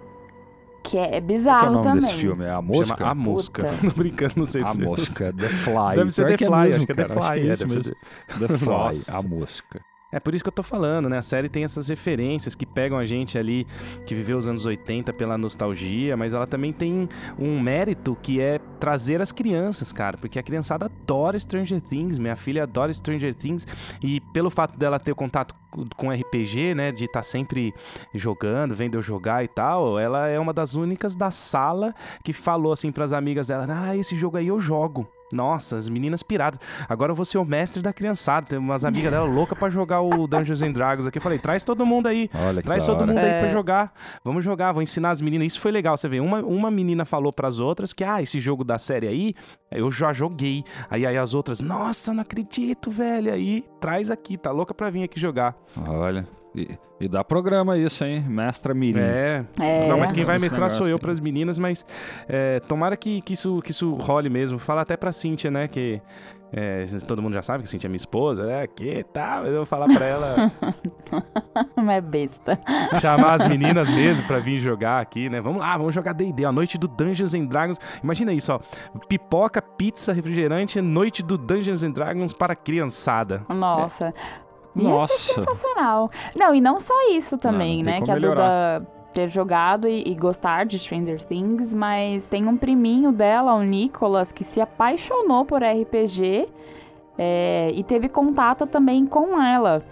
Que é Qual que é bizarro o nome também. desse filme? É a mosca? Chama A Mosca. Puta. (laughs) Não brincando, não sei A se mosca, The Fly. Deve ser Pior The é Fly, mesmo, acho que é The Fly, é é, mesmo. The Fly, a mosca. É por isso que eu tô falando, né? A série tem essas referências que pegam a gente ali que viveu os anos 80 pela nostalgia, mas ela também tem um mérito que é trazer as crianças, cara, porque a criançada adora Stranger Things, minha filha adora Stranger Things e pelo fato dela ter contato com RPG, né, de estar sempre jogando, vendo eu jogar e tal, ela é uma das únicas da sala que falou assim pras amigas dela: "Ah, esse jogo aí eu jogo". Nossa, as meninas piradas. Agora eu vou ser o mestre da criançada. Tem umas amigas dela loucas pra jogar o Dungeons and Dragons aqui. Eu falei, traz todo mundo aí. Olha que Traz todo hora. mundo aí É. pra jogar. Vamos jogar, vou ensinar as meninas. Isso foi legal, você vê. Uma, uma menina falou pras outras que, ah, esse jogo da série aí, eu já joguei. Aí, aí as outras, nossa, não acredito, velho. Aí, traz aqui, tá louca pra vir aqui jogar. Olha. E, e dá programa isso, hein? Mestra Mirim. É. É. Não, mas quem vai mestrar sou eu aí. pras meninas, mas é, tomara que, que, isso, que isso role mesmo. Fala até pra Cíntia, né? Que é, todo mundo já sabe que Cíntia é minha esposa, é que tá, mas eu vou falar pra ela (laughs) Não é besta. chamar as (laughs) meninas mesmo pra vir jogar aqui, né? Vamos lá, vamos jogar D&D, a noite do Dungeons and Dragons. Imagina isso, ó. Pipoca, pizza, refrigerante, noite do Dungeons and Dragons para criançada. Nossa. Ia ser Nossa. sensacional. Não, e não só isso também, não tem né? Que a melhorar. Duda ter jogado e, e gostar de Stranger Things, mas tem um priminho dela, o Nicholas, que se apaixonou por RPG é, e teve contato também com ela.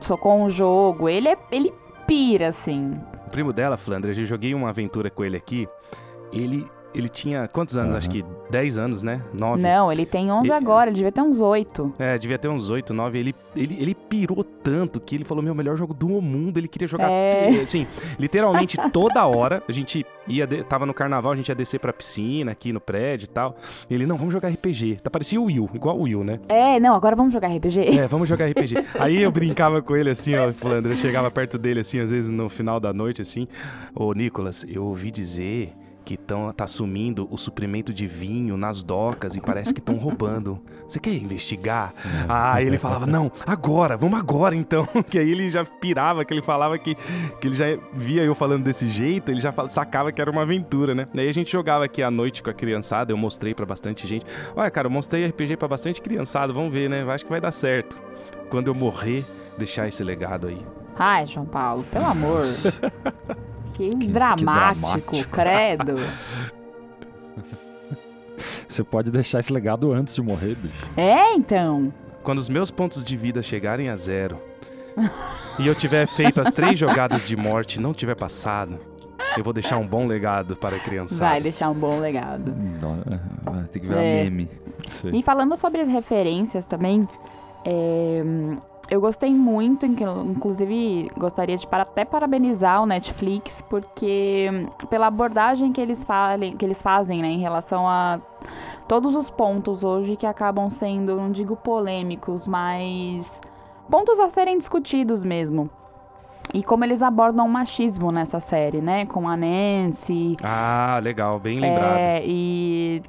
Só com o jogo. Ele é. Ele pira, assim. O primo dela, Flandre, eu joguei uma aventura com ele aqui. Ele, ele tinha quantos anos? Aham. Acho que 10 anos, né? 9. Não, ele tem 11 E- agora, ele devia ter uns 8. É, devia ter uns 8, 9. Ele, ele, ele pirou tanto que ele falou: meu, melhor jogo do mundo. Ele queria jogar. É. Assim, literalmente toda hora. A gente ia. de- Tava no carnaval, a gente ia descer pra piscina aqui no prédio e tal. E ele, não, vamos jogar RPG. Tá parecia o Will, igual o Will, né? É, não, agora vamos jogar RPG. É, vamos jogar RPG. Aí eu brincava com ele assim, ó, Flandre. Eu chegava perto dele assim, às vezes no final da noite, assim. Ô, Nicolas, eu ouvi dizer que tão, tá sumindo o suprimento de vinho nas docas e parece que estão (laughs) roubando. Você quer investigar? Ah, ele falava, não, agora, vamos agora então. (laughs) Que aí ele já pirava, que ele falava que, que ele já via eu falando desse jeito, ele já fala- sacava que era uma aventura, né? Daí a gente jogava aqui à noite com a criançada, eu mostrei pra bastante gente. Olha, cara, eu mostrei RPG pra bastante criançada, vamos ver, né? Acho que vai dar certo. Quando eu morrer, deixar esse legado aí. Ai, João Paulo, pelo amor. (laughs) Que, que dramático, dramático. credo. (laughs) Você pode deixar esse legado antes de morrer, bicho. É, então. Quando os meus pontos de vida chegarem a zero e eu tiver feito as três jogadas de morte e não tiver passado, eu vou deixar um bom legado para a criançada. Vai deixar um bom legado. Vai ter que virar É. meme. E falando sobre as referências também, é, eu gostei muito, inclu- inclusive gostaria de para- até parabenizar o Netflix, porque pela abordagem que eles, falem, que eles fazem né, em relação a todos os pontos hoje que acabam sendo, não digo polêmicos, mas pontos a serem discutidos mesmo. E como eles abordam o machismo nessa série, né? Com a Nancy, Ah, legal, bem lembrado. é, e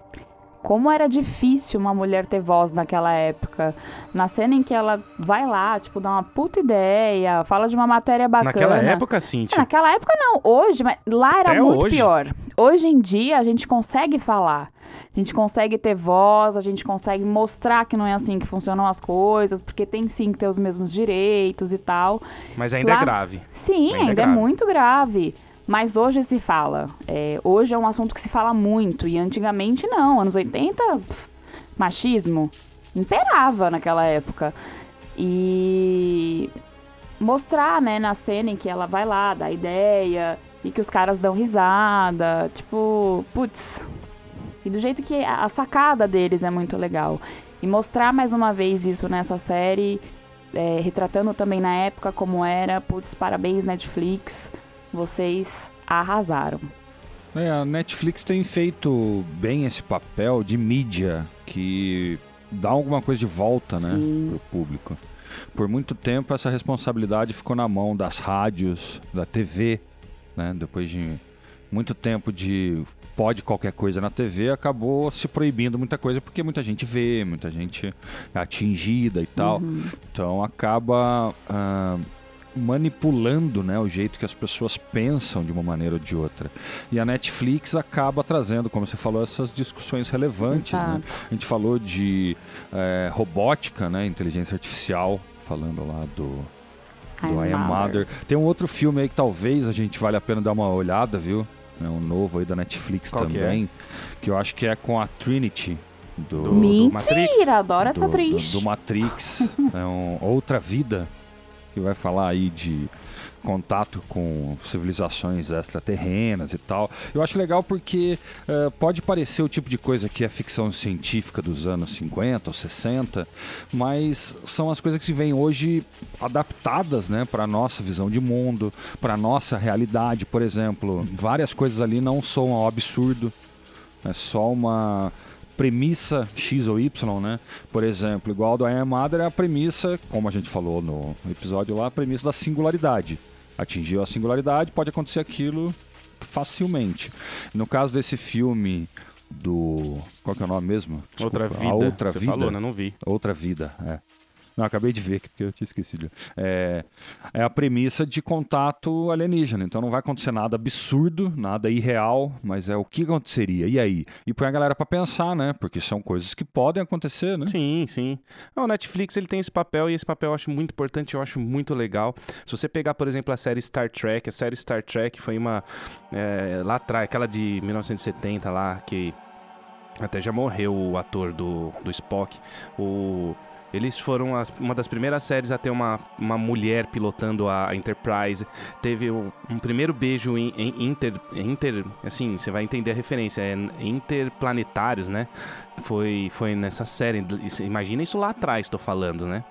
como era difícil uma mulher ter voz naquela época. Na cena em que ela vai lá, tipo, dá uma puta ideia, fala de uma matéria bacana. Naquela época, É, Cintia. naquela época não, hoje, mas lá era Até muito hoje. pior. Hoje em dia a gente consegue falar. A gente consegue ter voz, a gente consegue mostrar que não é assim que funcionam as coisas, porque tem sim que ter os mesmos direitos e tal. Mas ainda lá- é grave. Sim, Ainda é ainda, é grave. muito grave. Mas hoje se fala. É, hoje é um assunto que se fala muito. E antigamente não. Anos 80, pff, machismo imperava naquela época. E mostrar, né, na cena em que ela vai lá, dá ideia, e que os caras dão risada. Tipo, putz. E do jeito que a sacada deles é muito legal. E mostrar mais uma vez isso nessa série é, retratando também na época como era. Putz, parabéns Netflix, vocês arrasaram. É, a Netflix tem feito bem esse papel de mídia que dá alguma coisa de volta, né, Sim. pro público. Por muito tempo essa responsabilidade ficou na mão das rádios, da TV, né? Depois de muito tempo de pode qualquer coisa na TV, acabou se proibindo muita coisa porque muita gente vê, muita gente é atingida e tal. Uhum. Então acaba ah, manipulando né, o jeito que as pessoas pensam de uma maneira ou de outra. E a Netflix acaba trazendo, como você falou, essas discussões relevantes. Né? A gente falou de eh, robótica, né, inteligência artificial, falando lá do, do I Am Mother. Tem um outro filme aí que talvez a gente vale a pena dar uma olhada, viu? É um novo aí da Netflix Qual que é? também, que, eu acho que é com a Trinity. Do, Do- Mentira, Matrix? adoro essa do, atriz. do, do Matrix, (laughs) é um, outra vida que vai falar aí de contato com civilizações extraterrenas e tal. Eu acho legal porque eh, pode parecer o tipo de coisa que é ficção científica dos anos 50 ou 60, mas são as coisas que se veem hoje adaptadas, né, para nossa visão de mundo, para nossa realidade, por exemplo. Várias coisas ali não são um absurdo, é só uma premissa X ou Y, né? Por exemplo, igual do I Am Mother é a premissa, como a gente falou no episódio lá, a premissa da singularidade. Atingiu a singularidade, pode acontecer aquilo facilmente. No caso desse filme do. Qual que é o nome mesmo? outra Desculpa, vida. A outra Você vida. falou, né? Não vi. Outra vida, é. Não, acabei de ver porque eu tinha esquecido. É, é a premissa de contato alienígena. Então não vai acontecer nada absurdo, nada irreal, mas é o que aconteceria. E aí? E põe a galera pra pensar, né? Porque são coisas que podem acontecer, né? Sim, sim. O Netflix ele tem esse papel e esse papel eu acho muito importante, eu acho muito legal. Se você pegar, por exemplo, a série Star Trek, a série Star Trek foi uma. é, lá atrás, aquela de 1970 lá, que até já morreu o ator do, do Spock. O. Eles foram as- uma das primeiras séries a ter uma, uma mulher pilotando a Enterprise. Teve o- um primeiro beijo em, em inter, inter. Assim, você vai entender a referência. É interplanetários, né? Foi, foi nessa série. Imagina isso lá atrás, tô falando, né?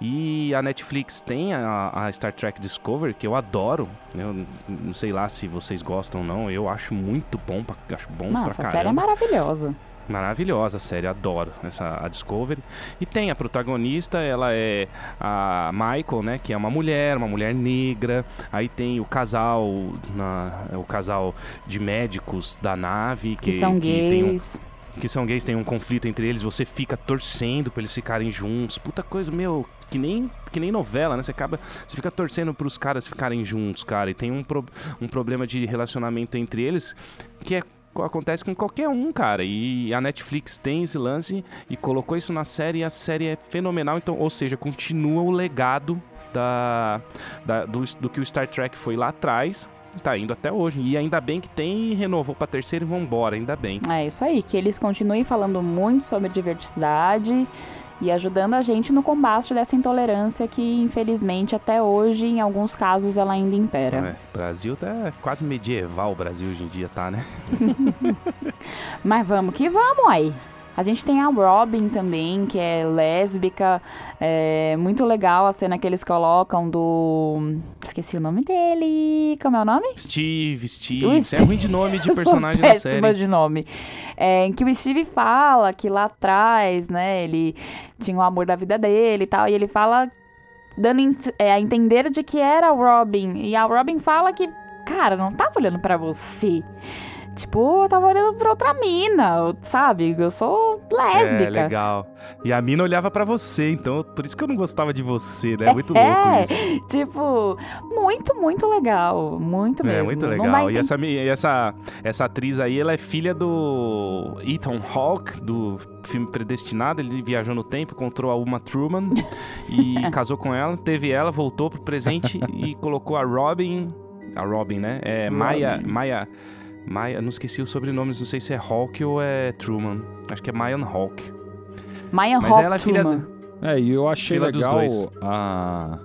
E a Netflix tem a, a Star Trek Discovery, que eu adoro. Eu não sei lá se vocês gostam ou não. Eu acho muito bom, pra, acho bom Nossa, pra a série é caramba. maravilhosa. Maravilhosa a série, adoro essa a Discovery. E tem a protagonista, ela é a Michael, né, que é uma mulher, uma mulher negra. Aí tem o casal, na, o casal de médicos da nave Que, que, são que tem gays. que são gays, tem um conflito entre eles, você fica torcendo pra eles ficarem juntos. Puta coisa, meu, que nem, que nem novela, né? Você acaba. Você fica torcendo pros caras ficarem juntos, cara. E tem um, pro- um problema de relacionamento entre eles que é. Acontece com qualquer um, cara. E a Netflix tem esse lance e colocou isso na série e a série é fenomenal. Então, ou seja, continua o legado da, da- do, do que o Star Trek foi lá atrás. Tá indo até hoje. E ainda bem que tem renovou pra terceira e vambora, ainda bem. É isso aí, que eles continuem falando muito sobre diversidade e ajudando a gente no combate dessa intolerância que, infelizmente, até hoje, em alguns casos, ela ainda impera. É, Brasil tá quase medieval, o Brasil hoje em dia tá, né? (laughs) Mas vamos que vamos aí. A gente tem a Robin também, que é lésbica. É muito legal a cena que eles colocam do. Esqueci o nome dele. Como é o nome? Steve, Steve. Você é ruim de nome de (laughs) personagem da série. de nome. É, em que o Steve fala que lá atrás, né, ele tinha o amor da vida dele e tal, e ele fala dando é, a entender de que era o Robin. E a Robin fala que, cara, não tava olhando pra você. Tipo, eu tava olhando pra outra mina, sabe? Eu sou É, lésbica. legal. E a mina olhava pra você, então por isso que eu não gostava de você, né? Muito (laughs) louco É, isso. Tipo, muito, muito legal. Muito mesmo. É, muito legal. E essa, e essa, essa atriz aí, ela é filha do Ethan Hawke, do filme Predestinado. Ele viajou no tempo, encontrou a Uma Truman (laughs) e casou com ela. Teve ela, voltou pro presente e (laughs) colocou a Robin. A Robin, né? É. Robin. Maya. Maya, não esqueci os sobrenomes, não sei se é Hawke ou é Truman. Acho que é Mayan Hawke. Mayan Mas ela é filha Hoffman. É, e eu achei dos legal a.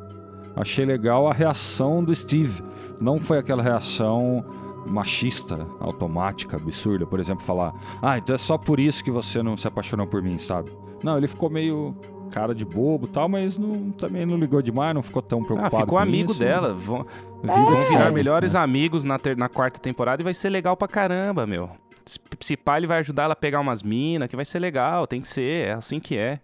Achei legal a reação do Steve. Não foi aquela reação machista, automática, absurda, por exemplo, falar, ah, então é só por isso que você não se apaixonou por mim, sabe? Não, ele ficou meio cara de bobo e tal, mas não, também não ligou demais, não ficou tão Ah, preocupado ficou com amigo isso. dela. Vão, Vida vão que virar melhores né? amigos na, ter- na quarta temporada e vai ser legal pra caramba, meu. Se, se pá, ele vai ajudar ela a pegar umas minas, que vai ser legal, tem que ser, é assim que é.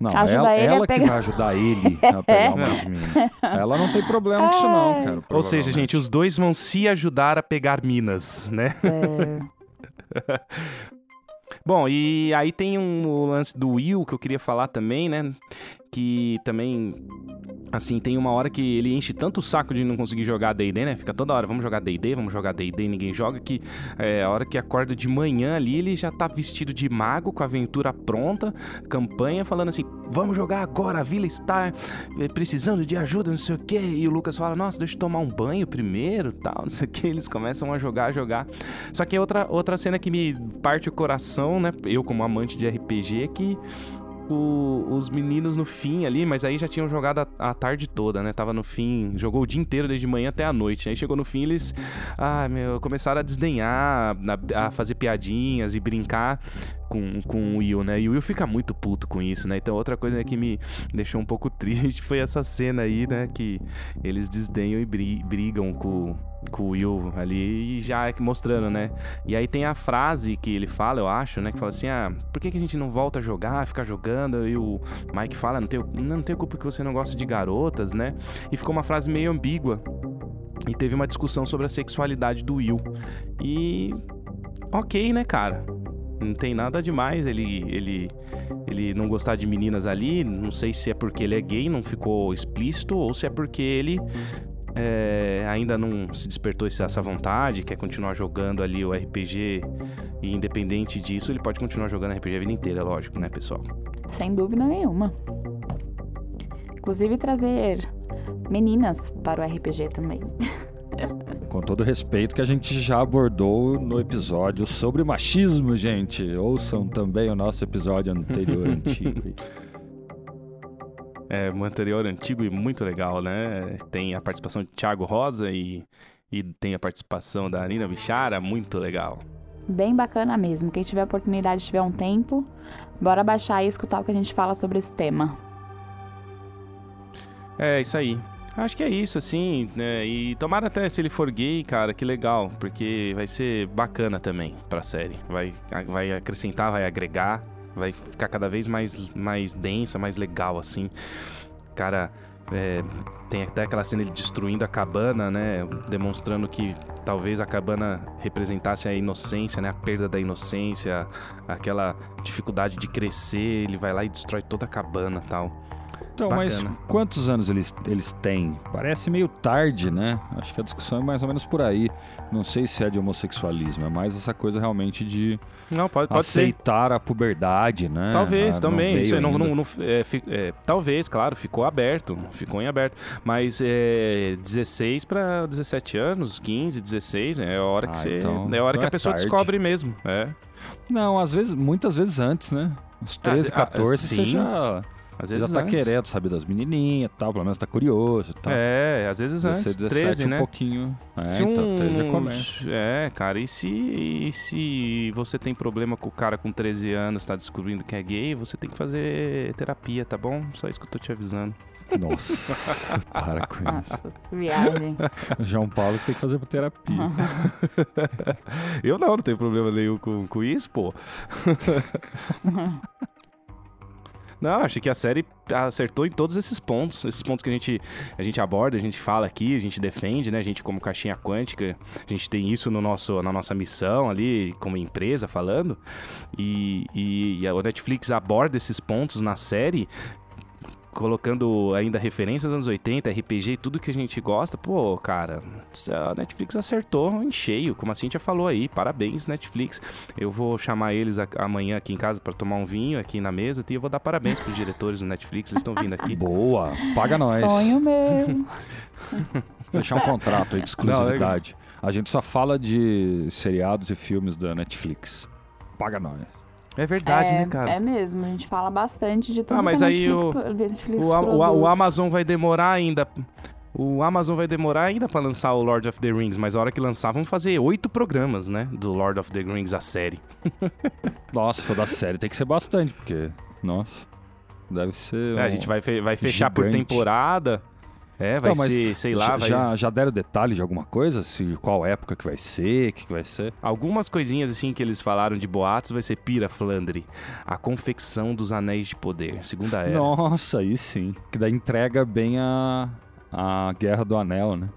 Não, Ajuda ela, ela que pegar- vai ajudar ele a (laughs) pegar umas minas. Ela não tem problema com isso não, cara. Ou seja, gente, os dois vão se ajudar a pegar minas, né? É, (laughs) Bom, e aí tem um lance do Will que eu queria falar também, né? Que também, assim, tem uma hora que ele enche tanto o saco de não conseguir jogar D&D, né? Fica toda hora, vamos jogar D&D, vamos jogar D&D, ninguém joga, que é, a hora que acorda de manhã ali, ele já tá vestido de mago, com a aventura pronta, campanha, falando assim, vamos jogar agora, a vila está é, precisando de ajuda, não sei o quê. E o Lucas fala, nossa, deixa eu tomar um banho primeiro, tal, (laughs) não sei o quê. Eles começam a jogar, a jogar. Só que outra, outra cena que me parte o coração, né? Eu, como amante de RPG, é que o- os meninos no fim ali, mas aí já tinham jogado a, a tarde toda, né? Tava no fim, jogou o dia inteiro, desde manhã até a noite. Aí chegou no fim, eles, ah, meu, começaram a desdenhar, a, a fazer piadinhas e brincar com, com o Will, né? E o Will fica muito puto com isso, né? Então outra coisa que me deixou um pouco (laughs) triste foi essa cena aí, né? Que eles desdenham e bri- brigam com, com o Will ali e já mostrando, né? E aí tem a frase que ele fala, eu acho, né? Que fala assim: ah, por que, que a gente não volta a jogar, ficar jogando? E o Mike fala: não tenho, não tenho culpa que você não gosta de garotas, né? E ficou uma frase meio ambígua. E teve uma discussão sobre a sexualidade do Will. E. Ok, né, cara? Não tem nada demais ele, ele, ele não gostar de meninas ali. Não sei se é porque ele é gay, não ficou explícito, ou se é porque ele é, ainda não se despertou essa vontade, quer continuar jogando ali o RPG. E independente disso, ele pode continuar jogando RPG a vida inteira, lógico, né, pessoal? Sem dúvida nenhuma. Inclusive trazer meninas para o RPG também. (laughs) Com todo respeito que a gente já abordou no episódio sobre machismo, gente. Ouçam também o nosso episódio anterior (laughs) antigo. É, um anterior antigo e muito legal, né? Tem a participação de Thiago Rosa e, e tem a participação da Nina Bichara, muito legal. Bem bacana mesmo. Quem tiver oportunidade, tiver um tempo, bora baixar e escutar o que a gente fala sobre esse tema. É, isso aí. Acho que é isso, assim, né? E tomara até se ele for gay, cara, que legal, porque vai ser bacana também pra série. Vai, vai acrescentar, vai agregar, vai ficar cada vez mais, mais densa, mais legal, assim. Cara, é, tem até aquela cena ele destruindo a cabana, né? Demonstrando que talvez a cabana representasse a inocência, né? A perda da inocência, aquela dificuldade de crescer. Ele vai lá e destrói toda a cabana tal. Então, Bacana. mas quantos anos eles, eles têm? Parece meio tarde, né? Acho que a discussão é mais ou menos por aí. Não sei se é de homossexualismo, é mais essa coisa realmente de Não, pode, pode ser. aceitar a puberdade, né? Talvez Ah, também. veio Isso aí não, não, não- é, é, talvez, claro, ficou aberto. Ficou em aberto. Mas é 16 para 17 anos, 15, 16, é a hora que Ah, você. então- é a hora então que é a pessoa tarde. descobre mesmo. É. Não, às vezes, muitas vezes antes, né? Uns 13, ah, 14, você sim. já, Às você vezes já tá antes. querendo saber das menininhas e tal, pelo menos tá curioso e tal. É, às vezes antes. 16, 13, 17, né? um pouquinho. É, Se então, um- 13 já começa. É, cara, e se, e se você tem problema com o cara com 13 anos, tá descobrindo que é gay, você tem que fazer terapia, tá bom? Só isso que eu tô te avisando. Nossa, (laughs) para com isso. Nossa, viagem. O João Paulo que tem que fazer terapia. (laughs) Eu não, não tenho problema nenhum com, com isso, pô. (laughs) Não, acho que a série acertou em todos esses pontos. Esses pontos que a gente, a gente aborda, a gente fala aqui, a gente defende, né? A gente, como caixinha quântica, a gente tem isso no nosso, na nossa missão ali, como empresa, falando. E, e, e a Netflix aborda esses pontos na série. Colocando ainda referências aos anos 80, RPG e tudo que a gente gosta. Pô, cara, a Netflix acertou em cheio, como a Cintia falou aí. Parabéns, Netflix. Eu vou chamar eles amanhã aqui em casa para tomar um vinho aqui na mesa e eu vou dar parabéns pros diretores do Netflix, eles estão vindo aqui. (laughs) Boa, paga nós. Sonho meu. (laughs) Fechar um contrato aí de exclusividade. a gente só fala de seriados e filmes da Netflix. Paga nós. É verdade, é, né, cara? É mesmo, a gente fala bastante de tudo Ah, mas que a aí Netflix, Netflix O, A- o, A- o produz. Amazon vai demorar ainda. O Amazon vai demorar ainda pra lançar o Lord of the Rings, mas a hora que lançar, vão fazer oito programas, né? Do Lord of the Rings, a série. (laughs) Nossa, da série tem que ser bastante, porque, nossa, deve ser. É, a um- gente vai, fe- vai fechar por gigante. temporada. É, vai Então, ser, sei lá, já, vai... já, já deram detalhes de alguma coisa? Se, qual época que vai ser, o que, que vai ser? Algumas coisinhas assim que eles falaram de boatos vai ser Pira Flandre, a confecção dos anéis de poder, segunda era. Nossa, aí sim. Que daí entrega bem a, a Guerra do Anel, né?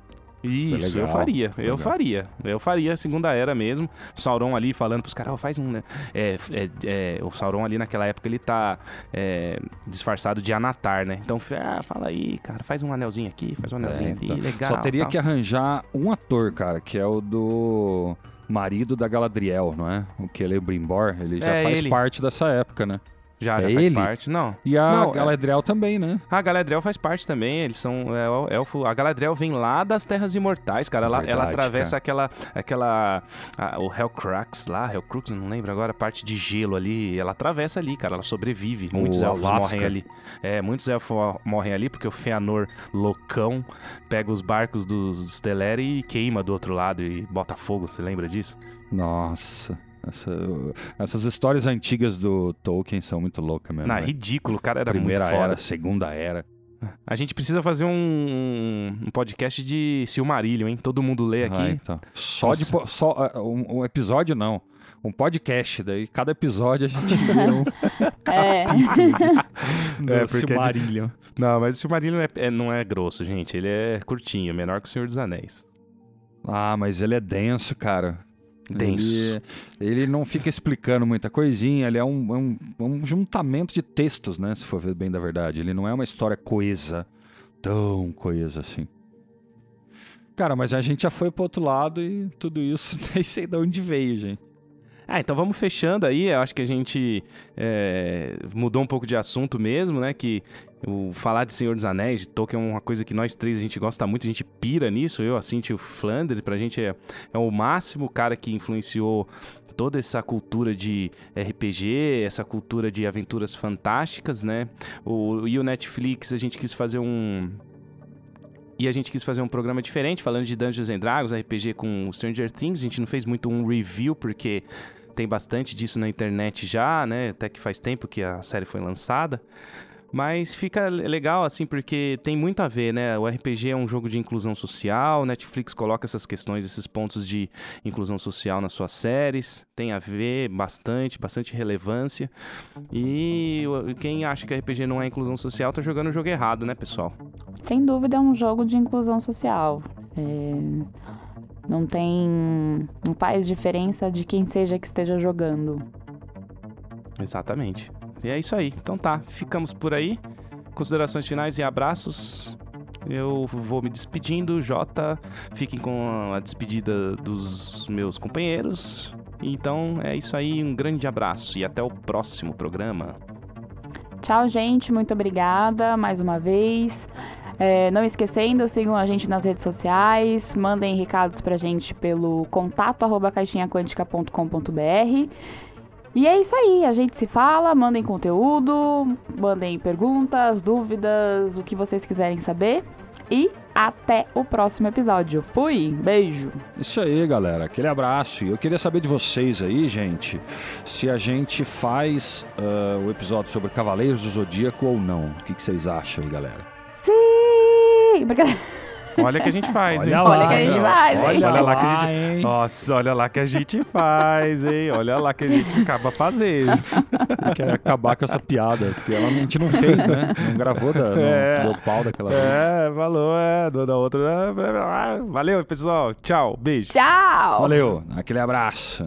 Isso, eu legal, faria, eu legal. faria. Eu faria a segunda era mesmo. Sauron ali falando pros caras, ó, faz um, né? É, é, é, o Sauron ali naquela época ele tá é, disfarçado de Anatar, né? Então, ah, fala aí, cara, faz um anelzinho aqui, faz um anelzinho É, ali, então. legal. Só teria tal. que arranjar um ator, cara, que é o do marido da Galadriel, não é? O Celebrimbor, ele já É faz ele. parte dessa época, né? Já, é já faz ele? parte. Não. E a Não, é- Galadriel também, né? A Galadriel faz parte também, eles são é, elfo. A Galadriel vem lá das Terras Imortais, cara. Ela, ela Verdade, atravessa aquela. aquela a- o Hellcrux lá, Hellcrux, não lembro agora, a parte de gelo ali. Ela atravessa ali, cara. Ela sobrevive. O Muitos elfos Alasca. morrem ali. É, muitos elfos morrem ali porque o Feanor loucão pega os barcos dos Teleri e queima do outro lado e bota fogo. Você lembra disso? Nossa. Essa- essas histórias antigas do Tolkien são muito loucas mesmo. Não, é né? ridículo, o cara era Primeira muito foda. era, segunda era. A gente precisa fazer um, um podcast de Silmarillion, hein? Todo mundo lê aqui. Ah, então. Só de só ah, um, um episódio não. Um podcast, daí cada episódio a gente lê um (laughs) É. (laughs) É, porque é de- Silmarillion. Não, mas o Silmarillion é- é- não é grosso, gente. Ele é curtinho, menor que o Senhor dos Anéis. Ah, mas ele é denso, cara. Denso. Ele, ele não fica explicando muita coisinha, ele é um, é um, é um juntamento de textos, né? Se for ver bem da verdade. Ele não é uma história coesa, tão coesa assim. Cara, mas a gente já foi pro outro lado e tudo isso (laughs) nem sei de onde veio, gente. Ah, então vamos fechando aí. Eu acho que a gente é, mudou um pouco de assunto mesmo, né? Que o falar de Senhor dos Anéis, de Tolkien é uma coisa que nós três a gente gosta muito, a gente pira nisso. Eu, assim, o Flanders, pra gente é, é o máximo cara que influenciou toda essa cultura de RPG, essa cultura de aventuras fantásticas, né? O, e o Netflix, a gente quis fazer um. E a gente quis fazer um programa diferente, falando de Dungeons and Dragons, RPG com Stranger Things. A gente não fez muito um review, porque tem bastante disso na internet já, né? Até que faz tempo que a série foi lançada. Mas fica le- legal, assim, porque tem muito a ver, né? O RPG é um jogo de inclusão social, Netflix coloca essas questões, esses pontos de inclusão social nas suas séries. Tem a ver bastante, bastante relevância. E quem acha que RPG não é inclusão social tá jogando o jogo errado, né, pessoal? Sem dúvida é um jogo de inclusão social. É, Não tem. Não faz diferença de quem seja que esteja jogando. Exatamente. E é isso aí. Então tá, ficamos por aí. Considerações finais e abraços. Eu vou me despedindo, Jota. Fiquem com a despedida dos meus companheiros. Então é isso aí, um grande abraço e até o próximo programa. Tchau, gente. Muito obrigada mais uma vez. É, não esquecendo, sigam a gente nas redes sociais, mandem recados pra gente pelo contato arroba caixinhaquântica.com.br. E é isso aí, a gente se fala, mandem conteúdo, mandem perguntas, dúvidas, o que vocês quiserem saber. E até o próximo episódio. Fui, beijo! Isso aí, galera. Aquele abraço. E eu queria saber de vocês aí, gente, se a gente faz ah, o episódio sobre Cavaleiros do Zodíaco ou não. O que, que vocês acham aí, galera? Brincadeira. Olha que a gente faz, hein? Olha que a gente faz, hein? Olha, Olha lá lá, que a gente- hein? Nossa, olha lá que a gente faz, hein? Olha lá que a gente acaba fazendo. Quer acabar com essa piada. Porque ela, a gente não fez, né? Não gravou, da, não É. deu pau daquela vez. É, falou, é, do- da outra. Valeu, pessoal. Tchau, beijo. Tchau! Valeu. Aquele abraço.